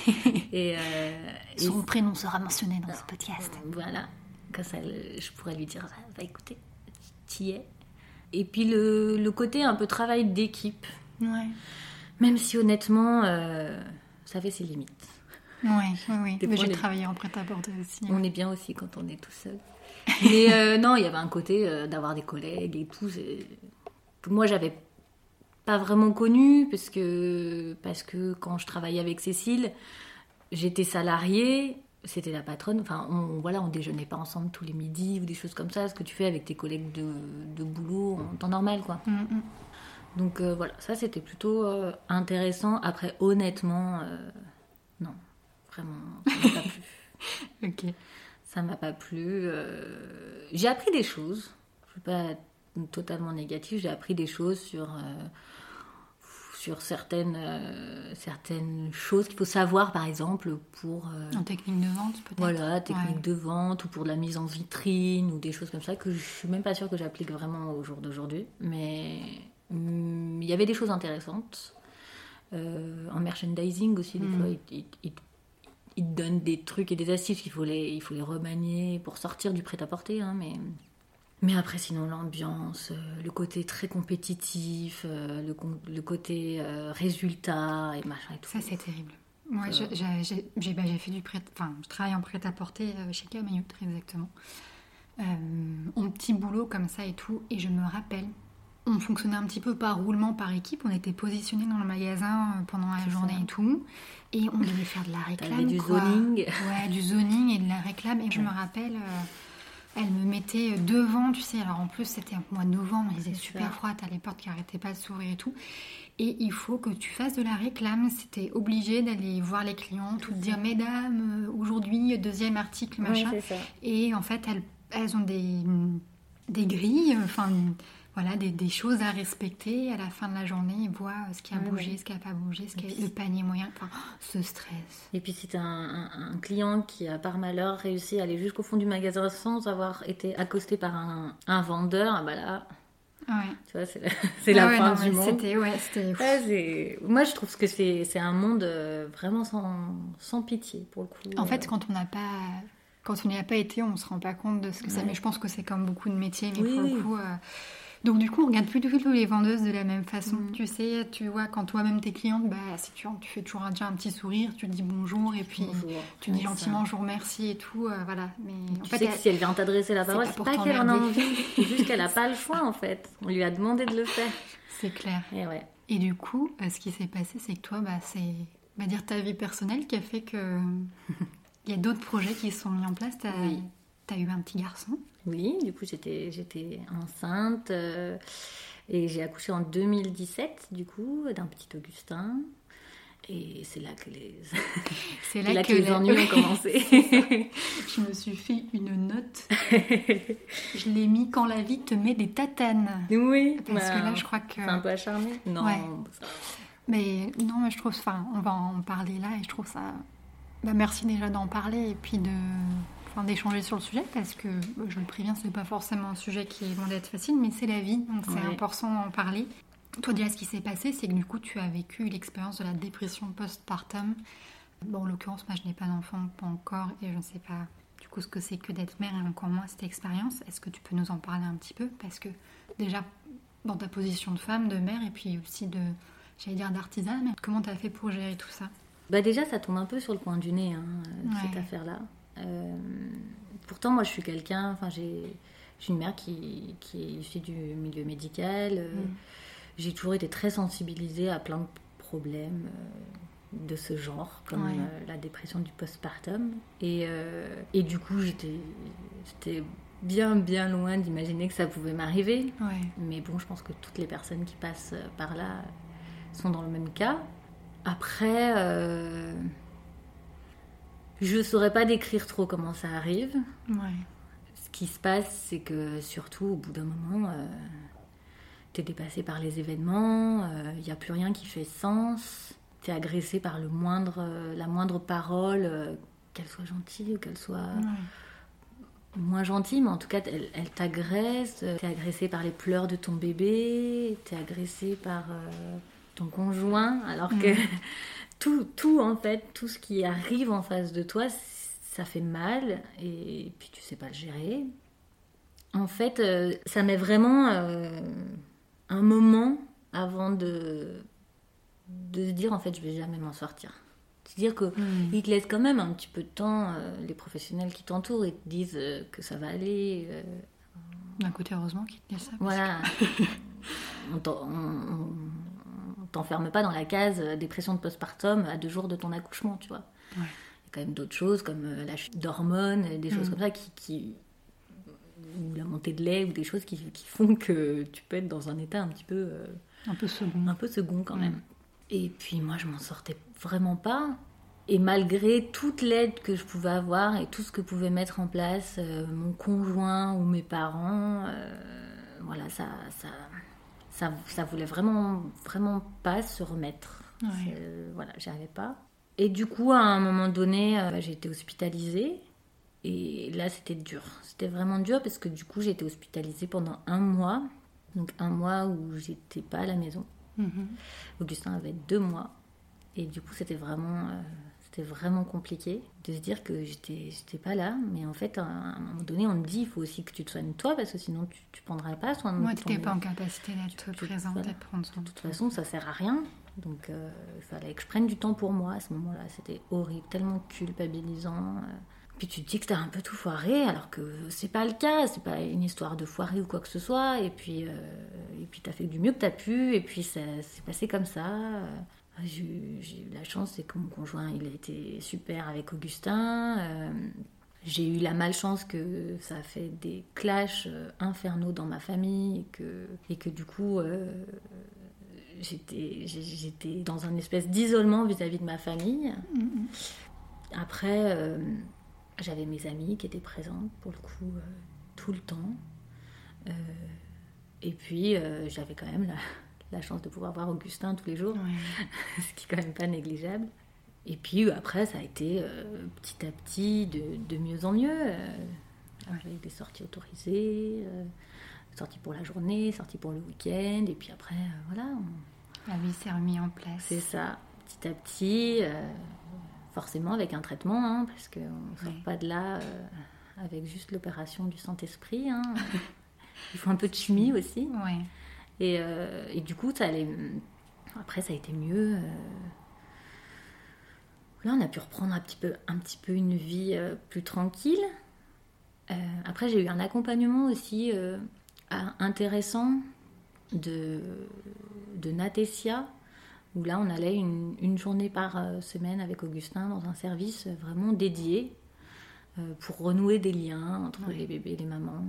et, euh, et Son prénom sera mentionné dans ce podcast. voilà, comme ça je pourrais lui dire, va écouter, t'y es. Et puis le, le côté un peu travail d'équipe, Ouais. même si honnêtement, euh, ça fait ses limites. Oui, oui. Mais fois, j'ai travaillé en prêt-à-porter aussi. On est bien aussi quand on est tout seul. Mais euh, non, il y avait un côté euh, d'avoir des collègues et tout, que moi j'avais pas vraiment connu parce que, parce que quand je travaillais avec Cécile, j'étais salariée, c'était la patronne, enfin on, voilà, on déjeunait pas ensemble tous les midis ou des choses comme ça, ce que tu fais avec tes collègues de, de boulot en temps normal quoi. Mm, mm. Donc euh, voilà, ça c'était plutôt euh, intéressant. Après, honnêtement, euh, non, vraiment, ça m'a pas plu. Ok. Ça m'a pas plu. euh, J'ai appris des choses. Je suis pas totalement négative. J'ai appris des choses sur euh, sur certaines euh, certaines choses qu'il faut savoir, par exemple pour euh, En technique de vente, peut-être voilà technique Ouais. de vente ou pour de la mise en vitrine ou des choses comme ça que je suis même pas sûre que j'applique vraiment au jour d'aujourd'hui. Mais hum, il y avait des choses intéressantes. Euh, en merchandising aussi, des Mm. fois, ils, te donnent des trucs et des astuces, il faut les, il faut les remanier pour sortir du prêt-à-porter. hein, mais... mais après, sinon, l'ambiance, euh, le côté très compétitif, euh, le, côté euh, résultat et machin et tout. Ça, c'est terrible. Moi, Euh. j'ai- bah, j'ai fait du prêt... Enfin, je travaille en prêt-à-porter chez Camaillot, très exactement. Euh, en petit boulot comme ça et tout. Et je me rappelle, on fonctionnait un petit peu par roulement, par équipe. On était positionnés dans le magasin pendant la journée ça. et tout. Et on devait faire de la réclame. du quoi. zoning. Ouais, du zoning et de la réclame. Et je me rappelle, euh, elle me mettait devant, tu sais. Alors en plus, c'était un mois de novembre, il faisait super ça. froid, t'as les portes qui arrêtaient pas de s'ouvrir et tout. Et il faut que tu fasses de la réclame. C'était obligé d'aller voir les clients, tout dire, mesdames, euh, aujourd'hui, deuxième article, machin. Ça. Et en fait, elles, elles ont des, des grilles, enfin, voilà, des, des choses à respecter. À la fin de la journée, ils voient ce qui a Ouais, bougé, ouais. ce qui n'a pas bougé, ce qui puis- le panier moyen. Enfin, ce stress. Et puis si t'as un, un- un client qui a par malheur réussi à aller jusqu'au fond du magasin sans avoir été accosté par un, un vendeur, ah bah là, Ouais. tu vois, c'est la, c'est la ouais, fin non, du monde. C'était, ouais, c'était. Moi, je trouve que c'est c'est un monde euh, vraiment sans, sans pitié, pour le coup. En fait, Euh, quand on n'a pas. Quand on n'y a pas été, on se rend pas compte de ce que c'est. Ouais. Mais je pense que c'est comme beaucoup de métiers, mais Oui, pour le coup. euh, Donc du coup, on regarde plus du tout les vendeuses de la même façon. Mm. Tu sais, tu vois, quand toi-même t'es cliente, bah si tu, tu fais toujours un, déjà un petit sourire, tu dis bonjour et puis bonjour. tu dis Ouais, gentiment je vous remercie et tout, euh, voilà. Mais en Tu fait, sais que si elle vient t'adresser la parole, pas c'est pour pas qu'elle en a envie, c'est juste qu'elle a pas le choix en fait. On lui a demandé de le faire. c'est clair. Et ouais. Et du coup, euh, ce qui s'est passé, c'est que toi, bah, c'est va dire ta vie personnelle qui a fait que il y a d'autres projets qui se sont mis en place. T'as Oui. as eu un petit garçon. Oui, du coup, j'étais j'étais enceinte euh, et j'ai accouché en 2017, du coup, d'un petit Augustin. Et c'est là que les, C'est là que les ennuis ont commencé. Je me suis fait une note. je l'ai mis quand la vie te met des tatanes. oui, Parce que bah, là, je crois que. c'est un peu acharné. Non, Ouais. Mais non, mais je trouve. Enfin, on va en parler là et je trouve ça. Bah, merci déjà d'en parler et puis de. Enfin, d'échanger sur le sujet parce que bah, je le préviens, c'est pas forcément un sujet qui est loin d'être facile, mais c'est la vie, donc c'est Ouais. important d'en parler. Toi, déjà, ce qui s'est passé, c'est que du coup, tu as vécu l'expérience de la dépression postpartum. Bon, en l'occurrence, moi, je n'ai pas d'enfant, pas encore, et je ne sais pas du coup ce que c'est que d'être mère et encore moins cette expérience. Est-ce que tu peux nous en parler un petit peu? Parce que déjà, dans ta position de femme, de mère, et puis aussi de, j'allais dire d'artisan, comment tu as fait pour gérer tout ça? Bah déjà, ça tombe un peu sur le coin du nez, hein, euh, Ouais. cette affaire-là. Euh, pourtant, moi, je suis quelqu'un, enfin, j'ai une mère qui, qui est issue du milieu médical. euh, Mm. J'ai toujours été très sensibilisée à plein de problèmes euh, de ce genre, comme Ouais. la dépression du postpartum. Et, euh, et du coup, j'étais bien, bien loin d'imaginer que ça pouvait m'arriver. Ouais. Mais bon, je pense que toutes les personnes qui passent par là sont dans le même cas. Après, euh, je saurais pas décrire trop comment ça arrive. Ouais. Ce qui se passe, c'est que surtout au bout d'un moment, euh, t'es dépassé par les événements, il n'y a plus rien qui fait sens, t'es agressé par le moindre, euh, la moindre parole, euh, qu'elle soit gentille ou qu'elle soit Ouais. moins gentille, mais en tout cas, elle, elle t'agresse. euh, T'es agressé par les pleurs de ton bébé, t'es agressé par euh, ton conjoint, alors que tout, tout, en fait, tout ce qui arrive en face de toi, ça fait mal, et puis tu sais pas le gérer. En fait, euh, ça met vraiment euh, un moment avant de, de se dire, en fait, je vais jamais m'en sortir. C'est-à-dire que Mm. ils te laissent quand même un petit peu de temps, euh, les professionnels qui t'entourent, et te disent que ça va aller. D'un côté, heureusement qu'il te dit ça. voilà. on t'en- on- on- on t'enferme pas dans la case euh, dépression de postpartum à deux jours de ton accouchement, tu vois. Ouais. Il y a quand même d'autres choses comme euh, la chute d'hormones, des choses Mm. comme ça qui, qui- ou la montée de lait ou des choses qui, qui font que tu peux être dans un état un petit peu euh, Un peu second. un peu second quand Mm. même. Et puis moi, je m'en sortais vraiment pas. Et malgré toute l'aide que je pouvais avoir et tout ce que pouvait mettre en place euh, mon conjoint ou mes parents, euh, voilà, ça, ça, ça, ça voulait vraiment, vraiment pas se remettre. Voilà, j'y arrivais pas. Et du coup, à un moment donné, euh, j'ai été hospitalisée. Et là, c'était dur. C'était vraiment dur parce que du coup, j'ai été hospitalisée pendant un mois. Donc un mois où j'étais pas à la maison. Mhm. Augustin avait deux mois. Et du coup, c'était vraiment, euh, c'était vraiment compliqué de se dire que j'étais, j'étais pas là. Mais en fait, à un moment donné, on me dit il faut aussi que tu te soignes toi parce que sinon, tu, tu prendrais pas soin de Moi, tu n'étais pas en capacité d'être présente voilà. prendre soin de toute façon, ça sert à rien. Donc, euh, il fallait que je prenne du temps pour moi à ce moment-là. C'était horrible, tellement culpabilisant. euh. Puis tu te dis que t'as un peu tout foiré, alors que c'est pas le cas. C'est pas une histoire de foiré ou quoi que ce soit. Et puis, euh, et puis t'as fait du mieux que t'as pu. Et puis, ça s'est passé comme ça. Euh, J'ai eu la chance, c'est que mon conjoint, il a été super avec Augustin. Euh, J'ai eu la malchance que ça a fait des clashs euh, infernaux dans ma famille et que, et que du coup, euh, j'étais, j'étais dans un espèce d'isolement vis-à-vis de ma famille. Mm-hmm. Après, euh, j'avais mes amis qui étaient présentes pour le coup tout le temps. et puis, j'avais quand même la, la, chance de pouvoir voir Augustin tous les jours, ce qui est quand même pas négligeable. Et puis après, ça a été euh, petit à petit de, mieux en mieux. Euh, avec des sorties autorisées, euh, sorties pour la journée, sorties pour le week-end. Et puis après, voilà. La vie s'est remise en place. C'est ça, petit à petit. forcément avec un traitement, hein, parce qu'on ne sort pas de là avec juste l'opération du Saint-Esprit. Hein. Il faut un peu de chimie aussi. Et, et, du coup, allait... après, ça a été mieux. Là, on a pu reprendre un petit peu, un petit peu une vie euh, plus tranquille. Euh, après, j'ai eu un accompagnement aussi euh, intéressant de, de Natesia, où là, on allait une, journée par semaine avec Augustin dans un service vraiment dédié pour renouer des liens entre les bébés et les mamans,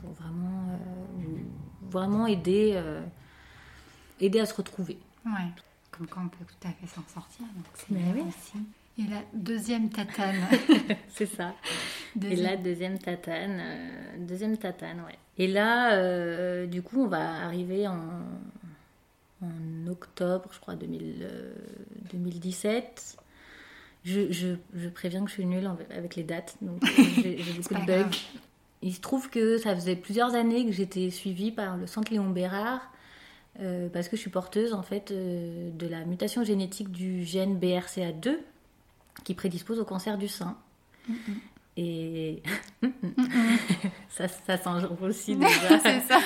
pour vraiment, vraiment aider, aider à se retrouver. Ouais comme quoi on peut tout à fait s'en sortir. Donc c'est bien aussi. Et la deuxième tatane. c'est ça. Et la deuxième tatane. Euh, deuxième tatane, ouais. Et là, euh, du coup, on va arriver en, en octobre, je crois, 2000, 2017. Euh, je, je, préviens que je suis nulle avec les dates, donc j'ai beaucoup de bugs. Il se trouve que ça faisait plusieurs années que j'étais suivie par le centre Léon Bérard euh, parce que je suis porteuse en fait euh, de la mutation génétique du gène BRCA2 qui prédispose au cancer du sein. Et ça, ça aussi déjà. c'est ça.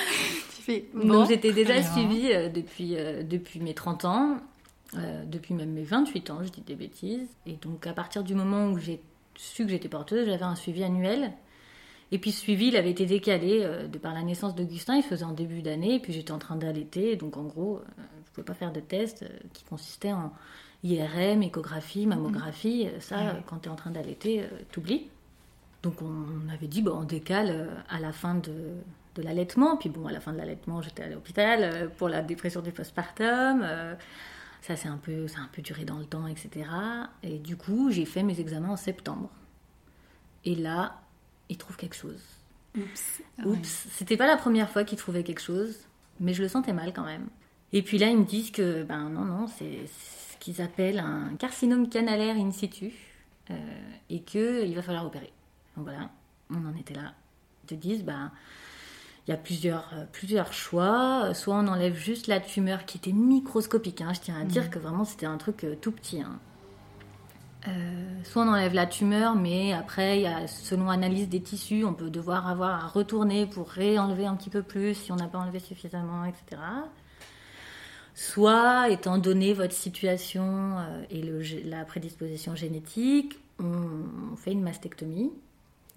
Donc j'étais déjà suivie euh, depuis, depuis mes 30 ans, depuis même mes 28 ans, je dis des bêtises. Et donc à partir du moment où j'ai su que j'étais porteuse, j'avais un suivi annuel et puis ce suivi, il avait été décalé euh, de par la naissance d'Augustin, il se faisait en début d'année, et puis j'étais en train d'allaiter, donc en gros, euh, je ne pouvais pas faire de test euh, qui consistait en IRM, échographie, mammographie, ça, quand tu es en train d'allaiter, t'oublies. Donc on avait dit, bon, on décale à la fin de, de l'allaitement, puis bon, à la fin de l'allaitement, j'étais à l'hôpital pour la dépression du postpartum. Ça, c'est un, peu, un peu duré dans le temps, etc. Et du coup, j'ai fait mes examens en septembre. Et là, il trouve quelque chose. Oups. Oups. C'était pas la première fois qu'il trouvait quelque chose, mais je le sentais mal quand même. Et puis là, ils me disent que, ben non, non, c'est ce qu'ils appellent un carcinome canalaire in situ euh, et qu'il va falloir opérer. Donc voilà, on en était là. Ils te disent, ben. Il y a plusieurs, euh, plusieurs choix. Soit on enlève juste la tumeur qui était microscopique. Hein. Je tiens à dire mhm. que vraiment c'était un truc euh, tout petit. Hein. Euh, soit on enlève la tumeur, mais après, il y a, selon analyse des tissus, on peut devoir avoir à retourner pour réenlever un petit peu plus si on n'a pas enlevé suffisamment, etc. Soit, étant donné votre situation euh, et le, la prédisposition génétique, on, fait une mastectomie,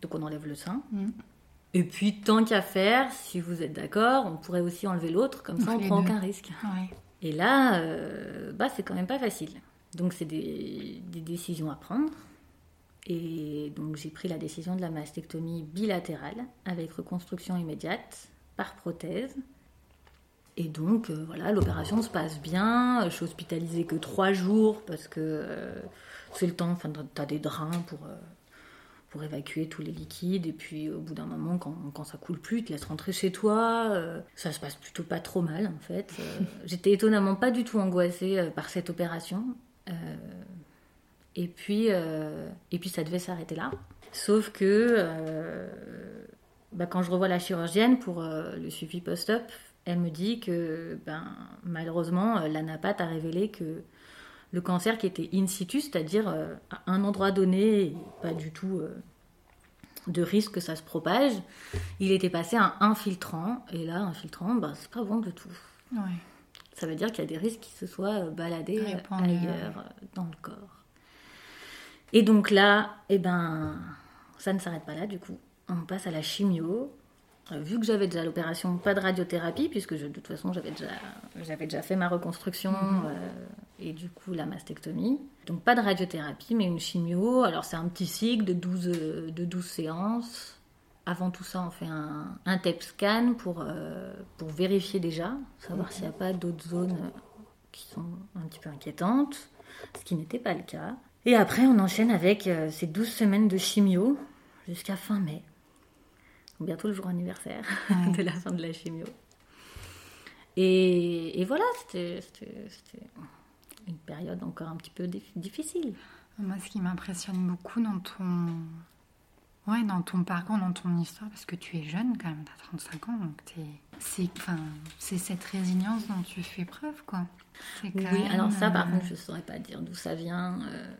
donc on enlève le sein. Mm. Et puis, tant qu'à faire, si vous êtes d'accord, on pourrait aussi enlever l'autre, comme ça on prend aucun risque. Et là, euh, bah, c'est quand même pas facile. Donc c'est des, décisions à prendre. Et donc j'ai pris la décision de la mastectomie bilatérale avec reconstruction immédiate par prothèse. Et donc euh, voilà, l'opération se passe bien. Je suis hospitalisée que trois jours parce que euh, c'est le temps, enfin tu as des drains pour, pour évacuer tous les liquides. Et puis au bout d'un moment, quand, quand, ça coule plus, tu te laisses rentrer chez toi. ça se passe plutôt pas trop mal en fait. J'étais étonnamment pas du tout angoissée par cette opération. Euh, et, puis, euh, et puis ça devait s'arrêter là. Sauf que euh, bah, quand je revois la chirurgienne pour le suivi post-op, elle me dit que ben, malheureusement, l'anapath a révélé que le cancer qui était in situ, c'est-à-dire à un endroit donné, pas du tout de risque que ça se propage, il était passé à un infiltrant. Et là, infiltrant, ben, c'est pas bon du tout. Ouais ça veut dire qu'il y a des risques qui se soient baladés ailleurs euh, dans le corps. Et donc là, eh ben, ça ne s'arrête pas là du coup. On passe à la chimio. Euh, vu que j'avais déjà l'opération, pas de radiothérapie, puisque de toute façon j'avais déjà, j'avais déjà fait ma reconstruction, mhm. euh, et du coup la mastectomie. Donc pas de radiothérapie, mais une chimio. Alors c'est un petit cycle de 12, de 12 séances. Avant tout ça, on fait un, un TEP scan pour, euh, pour vérifier déjà, savoir s'il n'y a pas d'autres zones qui sont un petit peu inquiétantes, ce qui n'était pas le cas. Et après, on enchaîne avec euh, ces 12 semaines de chimio jusqu'à fin mai. Bientôt le jour anniversaire de la fin de la chimio. Et, et voilà, c'était une période encore un petit peu difficile. Moi, ce qui m'impressionne beaucoup dans ton, ouais, dans ton parcours, dans ton histoire, parce que tu es jeune quand même, tu as 35 ans, donc c'est enfin, cette résilience dont tu fais preuve. quoi. Oui, alors ça, par euh, contre, je ne saurais pas dire d'où ça vient. Euh,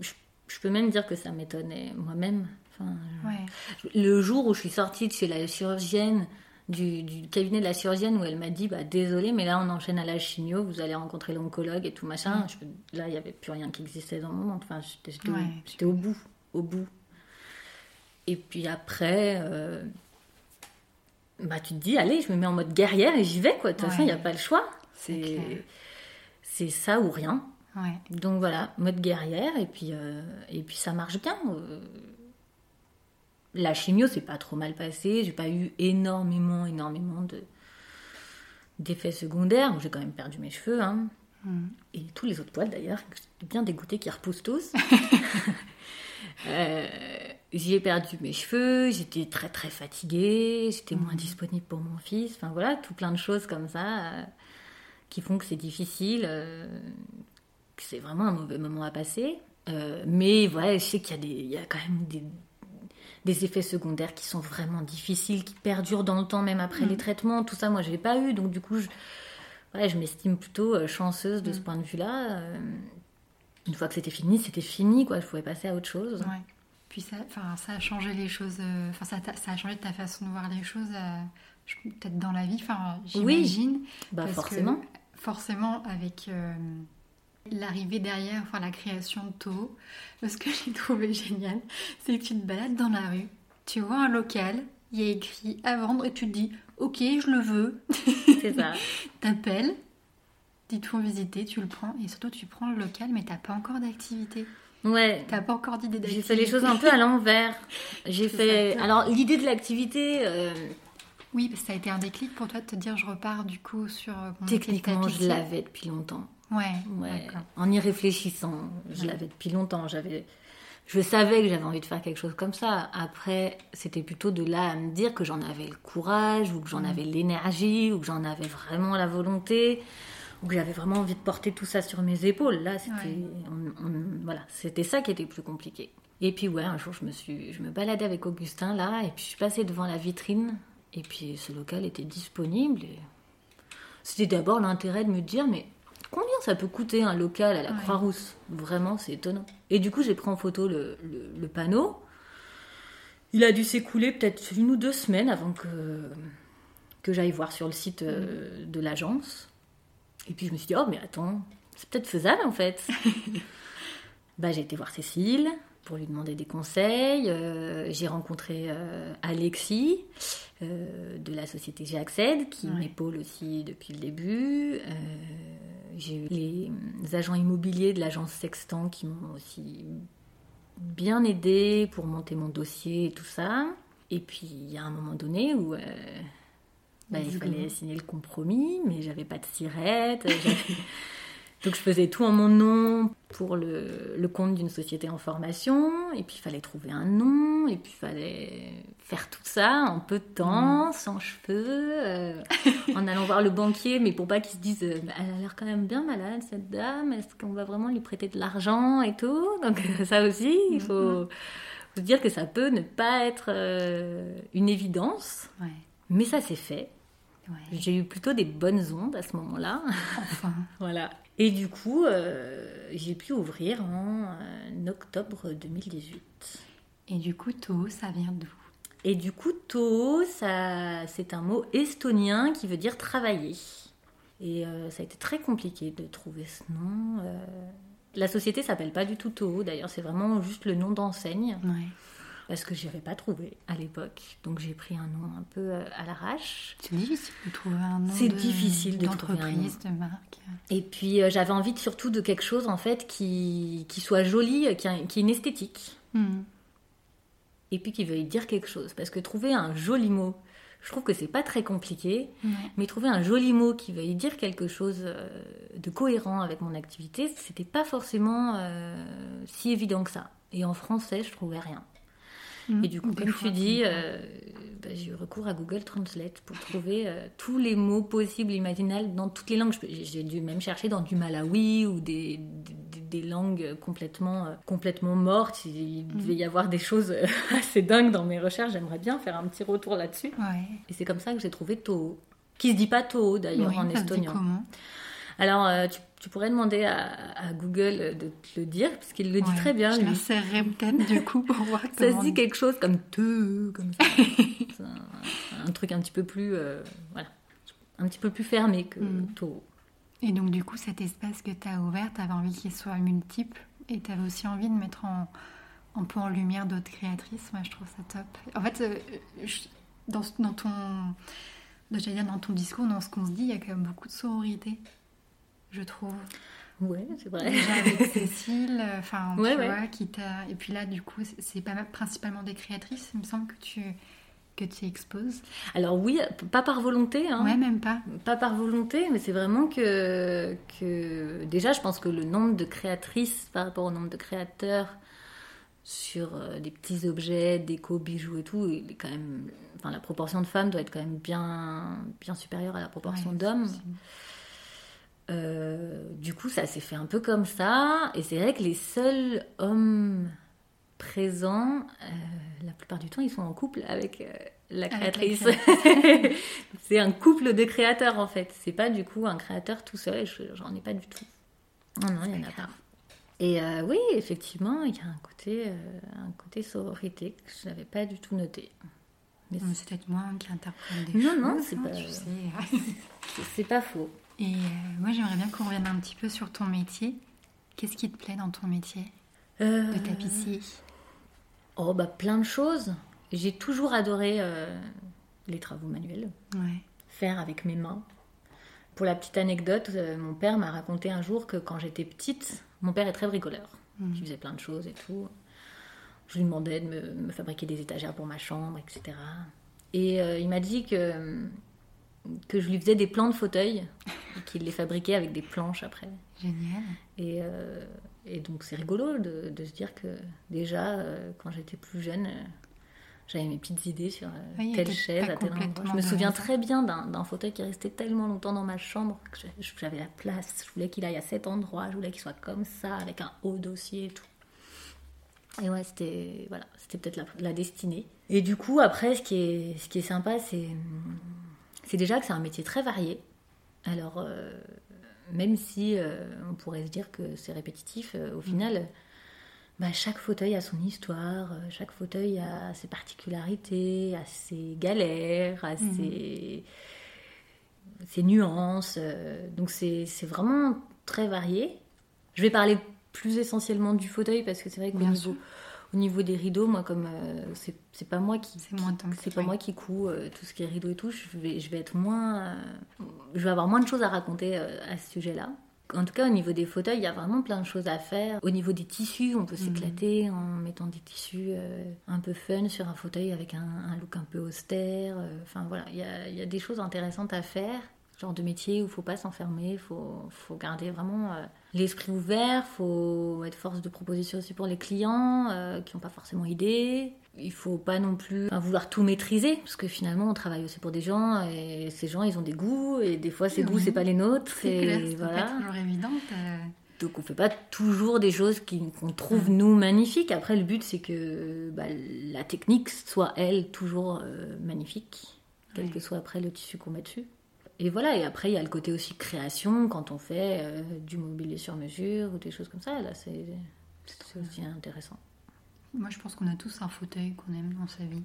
je, je, peux même dire que ça m'étonnait moi-même. Enfin, ouais. Le jour où je suis sortie de chez la chirurgienne, du, cabinet de la chirurgienne où elle m'a dit bah désolé mais là on enchaîne à la chimio vous allez rencontrer l'oncologue et tout machin. Mm. là il n'y avait plus rien qui existait dans le monde. Enfin j'étais au bout au bout. Et puis après euh, bah tu te dis allez je me mets en mode guerrière et j'y vais quoi. De toute façon il n'y a pas le choix. C'est c'est ça ou rien. Donc voilà mode guerrière et puis euh, et puis ça marche bien. Euh, la chimio s'est pas trop mal passé. J'ai pas eu énormément, énormément de d'effets secondaires. J'ai quand même perdu mes cheveux, hein. mm. et tous les autres poils d'ailleurs. bien dégoûté qui repoussent tous. euh, j'ai perdu mes cheveux, j'étais très très fatiguée, j'étais moins mm. disponible pour mon fils. Enfin voilà, tout plein de choses comme ça euh, qui font que c'est difficile, euh, que c'est vraiment un mauvais moment à passer. Mais voilà, je sais qu'il y a, des, il y a quand même des, des effets secondaires qui sont vraiment difficiles, qui perdurent dans le temps, même après les mm. traitements. Tout ça, moi, je l'ai pas eu. Donc, du coup, je, je m'estime plutôt euh, chanceuse de ce mm. point de vue-là. Euh, une fois que c'était fini, c'était fini, quoi. Je pouvais passer à autre chose. Ouais. Puis ça, ça a changé les choses. Euh, enfin, ça, ça, a changé ta façon de voir les choses, peut-être dans la vie. Enfin, j'imagine. Oui. Bah, forcément. forcément, avec L'arrivée derrière, enfin la création de Toho, ce que j'ai trouvé génial, c'est que tu te balades dans la rue, tu vois un local, il y a écrit à vendre et tu te dis ok je le veux. C'est ça. T'appelles, dis toi visiter, tu le prends et surtout tu prends le local mais t'as pas encore d'activité. Ouais. T'as pas encore d'idée d'activité. J'ai fait les choses un peu à l'envers. J'ai fait. Alors l'idée de l'activité. Euh, oui, parce que ça a été un déclic pour toi de te dire je repars du coup sur mon Techniquement, je l'avais depuis longtemps. Ouais. ouais. En y réfléchissant, je l'avais depuis longtemps. J'avais, je savais que j'avais envie de faire quelque chose comme ça. Après, c'était plutôt de là à me dire que j'en avais le courage, ou que j'en avais l'énergie, ou que j'en avais vraiment la volonté, ou que j'avais vraiment envie de porter tout ça sur mes épaules. Là, c'était, voilà, c'était ça qui était plus compliqué. Et puis ouais, un jour, je me suis, je me baladais avec Augustin là, et puis je suis passée devant la vitrine, et puis ce local était disponible. Et... C'était d'abord l'intérêt de me dire, mais Combien ça peut coûter un local à la Croix-Rousse? Vraiment, c'est étonnant. Et du coup, j'ai pris en photo le, panneau. Il a dû s'écouler peut-être une ou deux semaines avant que, que j'aille voir sur le site euh, de l'agence. Et puis je me suis dit, oh mais attends, c'est peut-être faisable en fait. bah, j'ai été voir Cécile pour lui demander des conseils. Euh, j'ai rencontré euh, Alexis de la société J'accède qui m'épaule aussi depuis le début. J'ai eu les agents immobiliers de l'agence Sextant qui m'ont aussi bien aidé pour monter mon dossier et tout ça. Et puis il y a un moment donné où euh, bah, il fallait signer le compromis, mais j'avais pas de sirette. Donc je faisais tout en mon nom pour le, compte d'une société en formation, et puis il fallait trouver un nom, et puis il fallait faire tout ça en peu de temps, mm. sans cheveux, euh, en allant voir le banquier, mais pour pas qu'il se dise euh, bah, elle a l'air quand même bien malade cette dame, est-ce qu'on va vraiment lui prêter de l'argent et tout? Donc ça aussi, il mm, faut, mm. se dire que ça peut ne pas être euh, une évidence, mais ça s'est fait. J'ai eu plutôt des bonnes ondes à ce moment-là. Enfin. voilà. Et du coup, euh, j'ai pu ouvrir en euh, octobre 2018. Et du coup, To, ça vient d'où? Et du coup, To, ça, c'est un mot estonien qui veut dire travailler. Et euh, ça a été très compliqué de trouver ce nom. La société s'appelle pas du tout Toho, d'ailleurs, c'est vraiment juste le nom d'enseigne. Parce que je n'avais pas trouvé à l'époque. Donc j'ai pris un nom un peu euh, à l'arrache. C'est difficile de trouver un nom. C'est difficile de trouver un nom. de marque. Et puis euh, j'avais envie surtout de quelque chose en fait qui, qui soit joli, qui, a, qui ait une esthétique. Hmm. Et puis qui veuille dire quelque chose. Parce que trouver un joli mot, je trouve que c'est pas très compliqué. Mais trouver un joli mot qui veuille dire quelque chose euh, de cohérent avec mon activité, c'était pas forcément euh, si évident que ça. Et en français, je trouvais rien. Hmm. Et du coup, comme tu dis, euh, bah, j'ai eu recours à Google Translate pour trouver euh, tous les mots possibles, imaginables, dans toutes les langues. J'ai dû même chercher dans du malawi ou des, des, des langues complètement, euh, complètement mortes. Il devait y avoir des choses euh, assez dingues dans mes recherches. J'aimerais bien faire un petit retour là-dessus. Ouais. Et c'est comme ça que j'ai trouvé Toho. Qui se dit pas Toho d'ailleurs Oui, en estonien. comment? Alors, euh, tu, tu pourrais demander à, à Google de te le dire, parce qu'il le dit très bien. Je lui. l'insérerai peut-être du coup pour voir Ça se dit quelque chose comme te, comme ça. Un, un truc un petit peu plus, euh, voilà, un petit peu plus fermé que Mm. Toho. Et donc, du coup, cet espace que tu as ouvert, tu avais envie qu'il soit multiple et tu avais aussi envie de mettre en, un peu en lumière d'autres créatrices. Moi, je trouve ça top. En fait, euh, je- dans, dans ton. dans ton discours, dans ce qu'on se dit, il y a quand même beaucoup de sororité, je trouve. Ouais, c'est vrai. Déjà avec Cécile, enfin, Ouais, tu ouais. vois, qui t'a. Et puis là, du coup, c'est- pas mal- principalement des créatrices, il me semble que tu que tu exposes. Alors oui, pas par volonté, hein. Ouais, même pas. pas par volonté, mais c'est vraiment que, que déjà, je pense que le nombre de créatrices par rapport au nombre de créateurs sur euh, des petits objets, déco, bijoux et tout, il est quand même, enfin, la proportion de femmes doit être quand même bien, bien supérieure à la proportion Ouais, d'hommes. Euh, du coup, ça s'est fait un peu comme ça. Et c'est vrai que les seuls hommes présents, euh, la plupart du temps, ils sont en couple avec euh, la créatrice. c'est un couple de créateurs en fait. C'est pas du coup un créateur tout seul. Je- J'en ai pas du tout. Non, non, il y en a pas. Et oui, effectivement, il y a un côté, un côté sororité que je n'avais pas du tout noté. Mais C'est peut-être moi qui interprète des Non, choses. non, c'est hein, pas- tu sais. c'est- pas faux. Et euh, moi, j'aimerais bien qu'on revienne un petit peu sur ton métier. Qu'est-ce qui te plaît dans ton métier Euh, de tapissier? Oh, bah plein de choses. J'ai toujours adoré euh, les travaux manuels, Ouais. faire avec mes mains. Pour la petite anecdote, euh, mon père m'a raconté un jour que quand j'étais petite, mon père est très bricoleur. Mhm. Il faisait plein de choses et tout. Je lui demandais de me, me fabriquer des étagères pour ma chambre, etc. Et euh, il m'a dit que, que je lui faisais des plans de fauteuil, et qu'il les fabriquait avec des planches après. Génial. Et, euh, et donc c'est rigolo de, de se dire que déjà, euh, quand j'étais plus jeune, j'avais mes petites idées sur Oui, telle chaise à tel endroit. Je me souviens très bien d'un fauteuil qui restait tellement longtemps dans ma chambre que j'avais la place. Je voulais qu'il aille à cet endroit, je voulais qu'il soit comme ça, avec un haut dossier et tout. Et ouais, c'était voilà, c'était peut-être la, la destinée. Et du coup, après, ce qui est, ce qui est sympa, c'est c'est déjà que c'est un métier très varié. Alors, euh, même si euh, on pourrait se dire que c'est répétitif, euh, au final, bah, chaque fauteuil a son histoire, chaque fauteuil a ses particularités, a ses galères, a ses, ses nuances. donc c'est c'est vraiment très varié. Je vais parler plus essentiellement du fauteuil parce que c'est vrai qu'au niveau, au niveau des rideaux, moi, comme euh, c'est c'est pas moi qui, C'est moins ton c'est pas oui. moi qui couds euh, tout ce qui est rideau et tout, je vais, je vais être moins. euh, je vais avoir moins de choses à raconter à ce sujet-là. En tout cas, au niveau des fauteuils, il y a vraiment plein de choses à faire. Au niveau des tissus, on peut s'éclater en mettant des tissus un peu fun sur un fauteuil avec un, un look un peu austère. Enfin voilà, il y a, il y a des choses intéressantes à faire. Genre de métier où il faut pas s'enfermer, il faut, faut garder vraiment euh, l'esprit ouvert, faut être force de proposition aussi pour les clients euh, qui n'ont pas forcément idée. Il faut pas non plus vouloir tout maîtriser, parce que finalement on travaille aussi pour des gens et ces gens ils ont des goûts et des fois ces goûts Oui. c'est pas les nôtres. C'est et clair, c'est voilà. pas toujours évident. euh, Donc on fait pas toujours des choses qu'on trouve nous magnifiques. Après le but c'est que bah, la technique soit elle toujours magnifique, quel que soit après le tissu qu'on met dessus. Et voilà, et après il y a le côté aussi création quand on fait euh, du mobilier sur mesure ou des choses comme ça. Là c'est aussi intéressant. Moi, je pense qu'on a tous un fauteuil qu'on aime dans sa vie.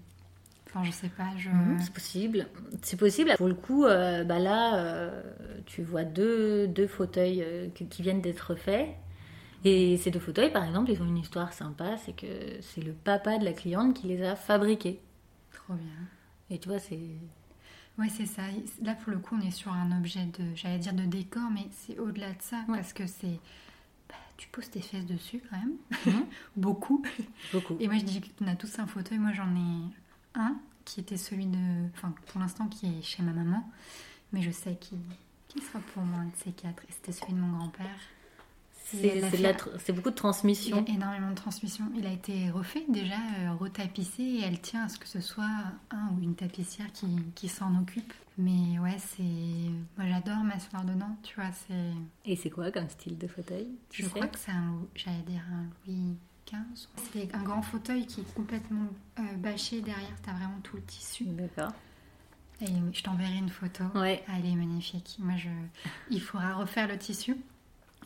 Enfin, je sais pas, je. Mhm, C'est possible. C'est possible. Pour le coup, euh, bah là, euh, tu vois deux, deux fauteuils qui viennent d'être faits. Et ces deux fauteuils, par exemple, ils ont une histoire sympa, c'est que c'est le papa de la cliente qui les a fabriqués. Trop bien. Et tu vois, c'est... Ouais, c'est ça. Là, pour le coup, on est sur un objet de, j'allais dire de décor, mais c'est au-delà de ça, parce que c'est... bah, tu poses tes fesses dessus, quand même. Mhm. Beaucoup. Beaucoup. Et moi, je dis qu'on a tous un fauteuil. Moi, j'en ai un qui était celui de... Enfin, pour l'instant, qui est chez ma maman. Mais je sais qui, qui sera pour moi un de ces quatre. Et c'était celui de mon grand-père. C'est de beaucoup de Il y transmission. a énormément de transmission. Il a été refait déjà, euh, retapissé, et elle tient à ce que ce soit un ou une tapissière qui, qui s'en occupe. Mais ouais, c'est. Moi j'adore m'asseoir dedans, tu vois. c'est... Et c'est quoi comme style de fauteuil tu Je sais crois que c'est un. J'allais dire un Louis XV. C'est un grand fauteuil qui est complètement euh, bâché derrière, t'as vraiment tout le tissu. D'accord. Et je t'enverrai une photo. Ouais. Elle est magnifique. Moi, je... Il faudra refaire le tissu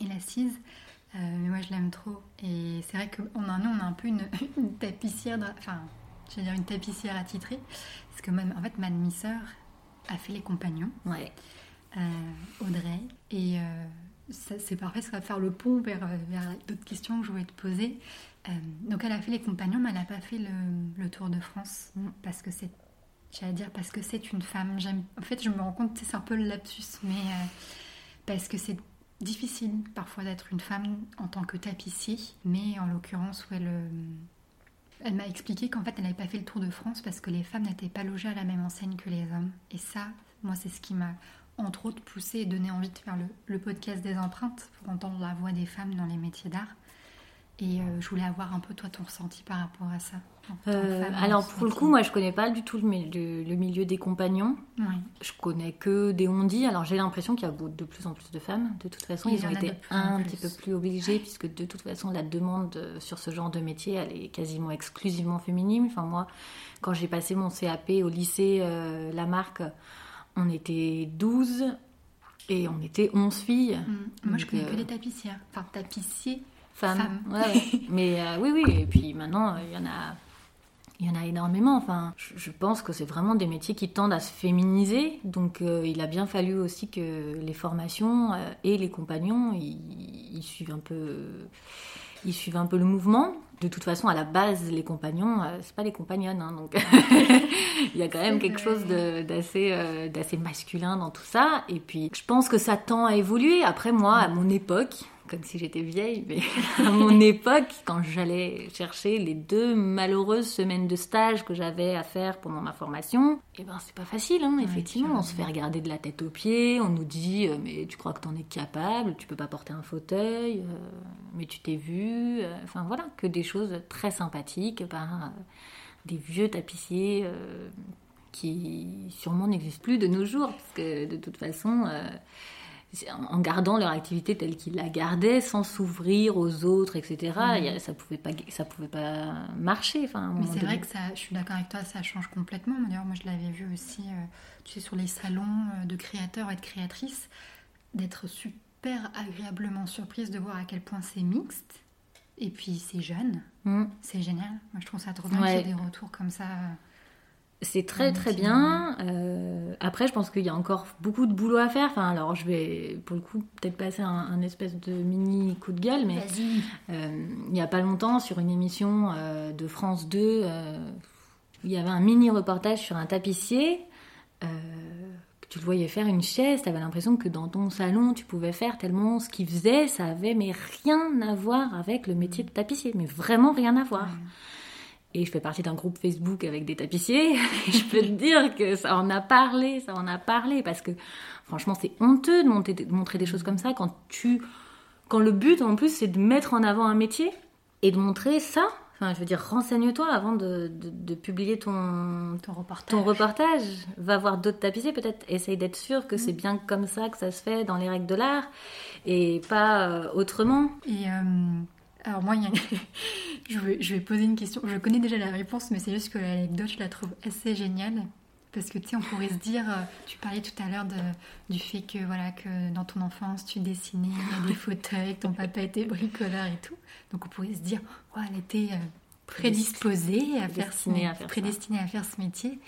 et l'assise. Euh, mais moi, je l'aime trop. Et c'est vrai qu'on a, nous, on a un peu une, une tapissière, de- enfin, je veux dire une tapissière attitrée. Parce que même, en fait, ma demi-sœur a fait les compagnons, Ouais. euh, Audrey. Et euh, c'est parfait, ça va faire le pont vers, vers d'autres questions que je voulais te poser. Euh, donc, elle a fait les compagnons, mais elle n'a pas fait le, le Tour de France. Mm. Parce que c'est J'allais dire parce que c'est une femme. J'aime. En fait, je me rends compte, c'est un peu le lapsus, mais parce que c'est difficile parfois d'être une femme en tant que tapissier. Mais en l'occurrence, où elle, m'a expliqué qu'en fait, elle n'avait pas fait le tour de France parce que les femmes n'étaient pas logées à la même enseigne que les hommes. Et ça, moi, c'est ce qui m'a entre autres poussé et donné envie de faire le, le podcast des empreintes pour entendre la voix des femmes dans les métiers d'art. Et euh, je voulais avoir un peu toi ton ressenti par rapport à ça. Euh, femme alors pour le coup, moi je connais pas du tout le, mi- le- le milieu des compagnons. Oui. Je connais que des ondis. Alors j'ai l'impression qu'il y a de plus en plus de femmes. De toute façon, Il ils ont été un petit peu plus obligés puisque de toute façon la demande euh, sur ce genre de métier, elle est quasiment exclusivement féminine. Enfin moi, quand j'ai passé mon CAP au lycée euh, Lamarck, on était 12 et on était 11 filles. Mm. Moi, je connais euh, que des tapissières. Enfin, tapissiers. femmes. Ouais, ouais. Mais euh, oui, oui. Et puis maintenant, euh, il y en a. Il y en a énormément. Enfin, je, pense que c'est vraiment des métiers qui tendent à se féminiser. Donc, euh, il a bien fallu aussi que les formations euh, et les compagnons, ils, suivent un peu, ils suivent un peu le mouvement. De toute façon, à la base, les compagnons, euh, c'est pas les compagnonnes. hein, donc, il y a quand même quelque chose d'assez, euh, d'assez masculin dans tout ça. Et puis, je pense que ça tend à évoluer. Après, moi, à mon époque, comme si j'étais vieille, mais à mon époque, quand j'allais chercher les deux malheureuses semaines de stage que j'avais à faire pendant ma formation, eh ben c'est pas facile, hein, Ouais, effectivement. On se fait regarder de la tête aux pieds, on nous dit euh, mais tu crois que t'en es capable, tu peux pas porter un fauteuil, euh, mais tu t'es vu, euh, enfin voilà, que des choses très sympathiques par euh, des vieux tapissiers euh, qui sûrement n'existent plus de nos jours, parce que de toute façon, en gardant leur activité telle qu'ils la gardaient, sans s'ouvrir aux autres, etc., a- ça pouvait pas, ça pouvait pas marcher. Enfin, Mais c'est donné. vrai que ça, je suis d'accord avec toi, ça change complètement. D'ailleurs, moi, je l'avais vu aussi, euh, tu sais, sur les salons euh, de créateurs et de créatrices, d'être super agréablement surprise de voir à quel point c'est mixte. Et puis, c'est jeune. Mm. C'est génial. Moi, je trouve ça trop bien Ouais. qu'il y ait des retours comme ça. C'est très Un très bien. Euh, après, je pense qu'il y a encore beaucoup de boulot à faire. Enfin, alors, je vais pour le coup peut-être passer un, un espèce de mini coup de gueule, mais euh, il n'y a pas longtemps, sur une émission euh, de France 2, euh, il y avait un mini reportage sur un tapissier. Tu le voyais faire une chaise, tu avais l'impression que dans ton salon, tu pouvais faire tellement ce qu'il faisait, ça avait mais rien à voir avec le métier de tapissier, mais vraiment rien à voir. Et je fais partie d'un groupe Facebook avec des tapissiers. Et je peux te dire que ça en a parlé, ça en a parlé. Parce que franchement, c'est honteux de, monter- de montrer des choses comme ça quand tu. Quand le but en plus, c'est de mettre en avant un métier et de montrer ça. Enfin, je veux dire, renseigne-toi avant de, de- de publier ton, Ton reportage. ton reportage. Va voir d'autres tapissiers, peut-être. Essaye d'être sûr que c'est bien comme ça que ça se fait dans les règles de l'art et pas euh, autrement. Et euh, alors moi, il y a- je, vais, je vais poser une question. Je connais déjà la réponse, mais c'est juste que l'anecdote, je la trouve assez géniale. Parce que tu sais, on pourrait se dire, euh, tu parlais tout à l'heure du fait que voilà que dans ton enfance tu dessinais des fauteuils, que ton papa était bricoleur et tout. Donc on pourrait se dire, ouais, elle était euh, prédisposée à faire, ce, à faire ça. prédestinée à faire ce métier.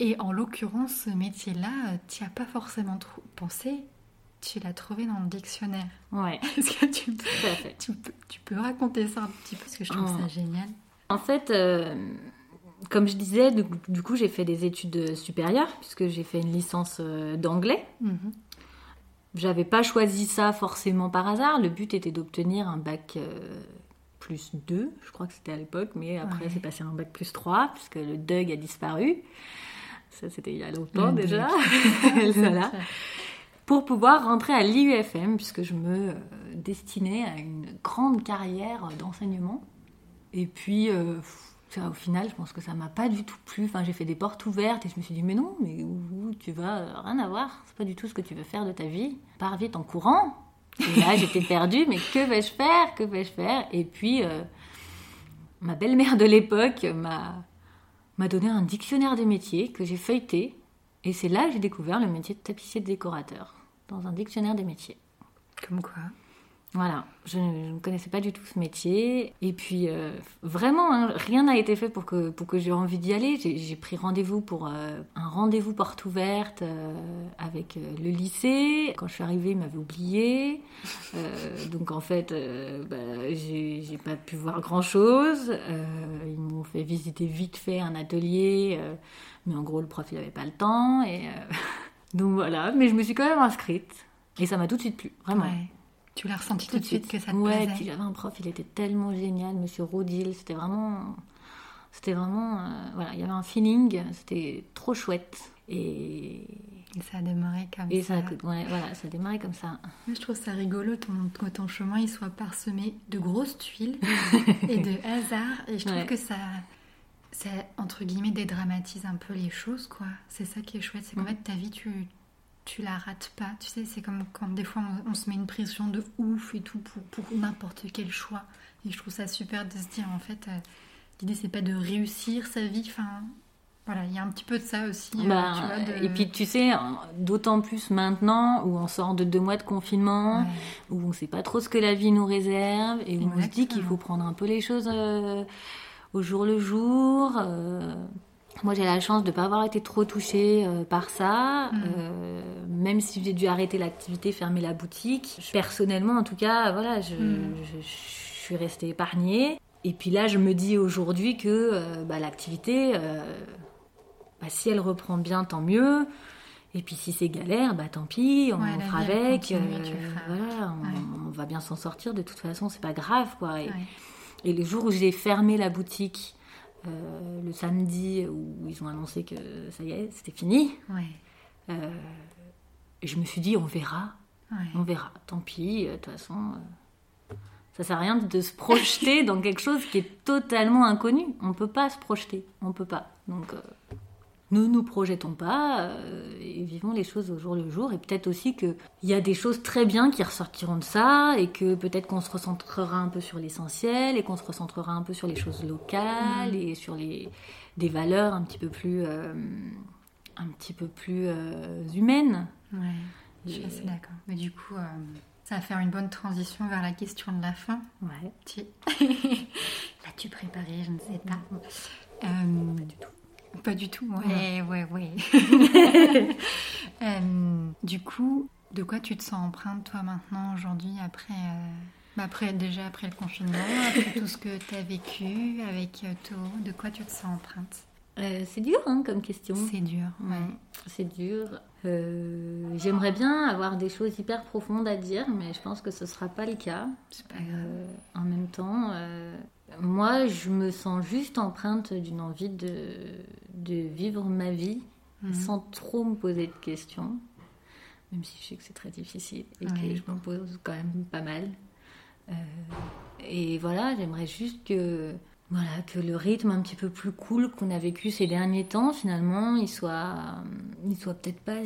Et en l'occurrence, ce métier-là, tu n'y as pas forcément trop pensé. Tu l'as trouvé dans le dictionnaire. Ouais. Est-ce que tu peux, Tout à fait. tu peux, tu peux raconter ça un petit peu parce que je trouve Oh. ça génial. En fait, euh, comme je disais, du, du coup, j'ai fait des études supérieures puisque j'ai fait une licence euh, d'anglais. Mhm. J'avais pas choisi ça forcément par hasard. Le but était d'obtenir un bac euh, plus 2, je crois que c'était à l'époque, mais après Ouais. c'est passé à un bac plus 3 puisque le DUG a disparu. Ça, c'était il y a longtemps Le déjà. Voilà. Pour pouvoir rentrer à l'IUFM puisque je me euh, destinais à une grande carrière d'enseignement. Et puis, euh, au final, je pense que ça m'a pas du tout plu. Enfin, j'ai fait des portes ouvertes et je me suis dit, mais non, mais où, tu vas euh, Rien à voir. C'est pas du tout ce que tu veux faire de ta vie. Pars vite en courant. Et là, j'étais perdue, mais que vais-je faire Que vais-je faire? Et puis, ma belle-mère de l'époque m'a donné un dictionnaire des métiers que j'ai feuilleté. Et c'est là que j'ai découvert le métier de tapissier décorateur, dans un dictionnaire des métiers. Comme quoi Voilà, je, ne connaissais pas du tout ce métier. Et puis, euh, vraiment, hein, rien n'a été fait pour que, pour que j'ai envie d'y aller. J'ai pris rendez-vous pour euh, un rendez-vous porte ouverte euh, avec le lycée. Quand je suis arrivée, ils m'avaient oublié. Donc, en fait, bah, j'ai pas pu voir grand-chose. Ils m'ont fait visiter vite fait un atelier. mais en gros, le prof, il avait pas le temps. Et, donc, voilà. Mais je me suis quand même inscrite. Et ça m'a tout de suite plu, vraiment. Tu l'as ressenti tout de suite que ça te ouais, plaisait puis j'avais un prof, il était tellement génial, Monsieur Rodil, c'était vraiment, c'était vraiment, euh, voilà, il y avait un feeling, c'était trop chouette. Et, Et ça a démarré comme et ça. ça, ouais, voilà, ça a démarré comme ça. Moi, je trouve ça rigolo ton, que ton chemin il soit parsemé de grosses tuiles et de hasard. Et je trouve Ouais. que ça, ça, entre guillemets, dédramatise un peu les choses, quoi. C'est ça qui est chouette. C'est qu'en Mm. fait, ta vie, tu, tu la rates pas. Tu sais, c'est comme quand des fois on, on se met une pression de ouf et tout pour, pour n'importe quel choix. Et je trouve ça super de se dire, en fait, euh, l'idée, c'est pas de réussir sa vie. Enfin, voilà, il y a un petit peu de ça aussi. euh, Bah, tu vois, de- Et puis tu sais, d'autant plus maintenant où on sort de deux mois de confinement, Ouais. où on sait pas trop ce que la vie nous réserve, et où on se dit qu'il faut prendre un peu les choses euh, au jour le jour. Moi, j'ai la chance de ne pas avoir été trop touchée euh, par ça, Mhm. euh, même si j'ai dû arrêter l'activité, fermer la boutique. Personnellement, en tout cas, voilà, je, Mhm. je- je suis restée épargnée. Et puis là, je me dis aujourd'hui que euh, bah, l'activité, bah, si elle reprend bien, tant mieux. Et puis si c'est galère, bah tant pis, on Ouais, la fera avec. continue, voilà, on, Ouais. on va bien s'en sortir. De toute façon, c'est pas grave, quoi. Et, Ouais. et le jour où j'ai fermé la boutique, euh, le samedi où ils ont annoncé que ça y est, c'était fini, Ouais. euh, je me suis dit, on verra, Ouais. on verra. Tant pis, euh, de toute façon, euh, ça sert à rien de se projeter dans quelque chose qui est totalement inconnu. On peut pas se projeter, on peut pas. Donc, ne nous projetons pas euh, et vivons les choses au jour le jour. Et peut-être aussi qu'il y a des choses très bien qui ressortiront de ça et que peut-être qu'on se recentrera un peu sur l'essentiel et qu'on se recentrera un peu sur les choses locales et sur les, des valeurs un petit peu plus, euh, un petit peu plus euh, humaines. Ouais, je suis assez d'accord. Mais du coup, ça va faire une bonne transition vers la question de la fin. Ouais. Tu... L'as-tu préparé? Je ne sais pas. Pas du tout. Pas du tout, ouais, ouais, ouais. Euh, du coup, de quoi tu te sens empreinte, toi, maintenant, aujourd'hui, après, euh, bah, après déjà après le confinement, après tout ce que tu as vécu avec euh, Tho De quoi tu te sens empreinte? Euh, c'est dur hein, comme question. C'est dur, ouais. Ouais, c'est dur. Euh, J'aimerais bien avoir des choses hyper profondes à dire, mais je pense que ce sera pas le cas. Pas. Euh, en même temps, moi, je me sens juste empreinte d'une envie de, de vivre ma vie Mhm. sans trop me poser de questions, même si je sais que c'est très difficile et Ouais. que je m'en pose quand même pas mal. Euh, et voilà, j'aimerais juste que, voilà, que le rythme un petit peu plus cool qu'on a vécu ces derniers temps, finalement, il soit, il soit peut-être pas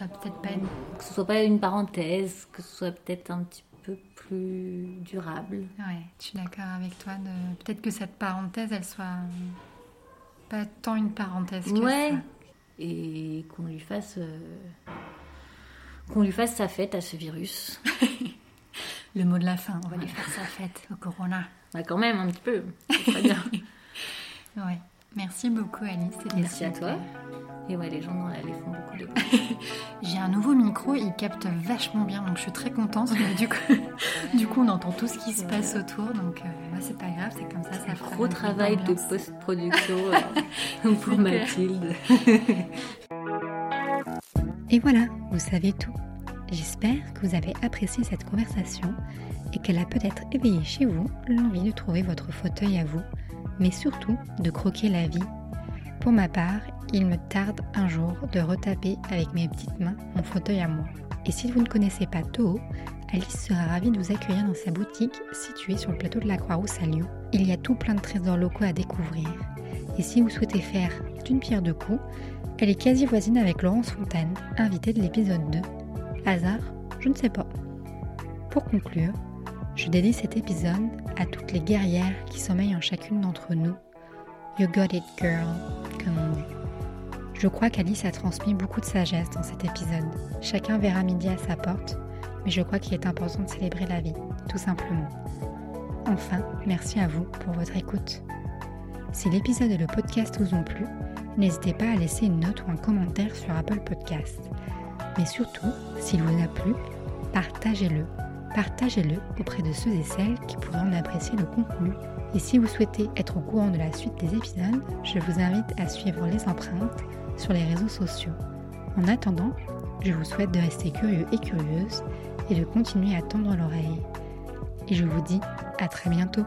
va peut-être pas une que ce soit pas une parenthèse, que ce soit peut-être un petit peu plus durable. Ouais, je suis d'accord avec toi. De... Peut-être que cette parenthèse, elle soit euh, pas tant une parenthèse que Ouais. ça. Et qu'on lui fasse euh, qu'on lui fasse sa fête à ce virus. Le mot de la fin, on va lui faire sa fête au Corona. Bah quand même un petit peu. C'est très bien. Ouais. Merci beaucoup Alice. c'était Merci à toi. Et ouais, les gens dans l'allée font beaucoup de bruit. J'ai un nouveau micro, il capte vachement bien, donc je suis très contente. Du coup, du coup, on entend tout ce qui se passe autour, donc euh, c'est pas grave, c'est comme ça. Ça fera gros travail de post-production euh, pour Mathilde. Et voilà, vous savez tout. J'espère que vous avez apprécié cette conversation et qu'elle a peut-être éveillé chez vous l'envie de trouver votre fauteuil à vous, mais surtout de croquer la vie. Pour ma part, il me tarde un jour de retaper avec mes petites mains mon fauteuil à moi. Et si vous ne connaissez pas Toho, Alice sera ravie de vous accueillir dans sa boutique située sur le plateau de la Croix-Rousse à Lyon. Il y a tout plein de trésors locaux à découvrir. Et si vous souhaitez faire d'une pierre deux coups, elle est quasi voisine avec Laurence Fontaine, invitée de l'épisode 2. Hasard Je ne sais pas. Pour conclure, je dédie cet épisode à toutes les guerrières qui sommeillent en chacune d'entre nous. You got it, girl, comme on dit. Je crois qu'Alice a transmis beaucoup de sagesse dans cet épisode. Chacun verra midi à sa porte, mais je crois qu'il est important de célébrer la vie, tout simplement. Enfin, merci à vous pour votre écoute. Si l'épisode et le podcast vous ont plu, n'hésitez pas à laisser une note ou un commentaire sur Apple Podcast. Mais surtout, s'il vous a plu, partagez-le. Partagez-le auprès de ceux et celles qui pourraient en apprécier le contenu. Et si vous souhaitez être au courant de la suite des épisodes, je vous invite à suivre les empreintes sur les réseaux sociaux. En attendant, je vous souhaite de rester curieux et curieuse et de continuer à tendre l'oreille. Et je vous dis à très bientôt.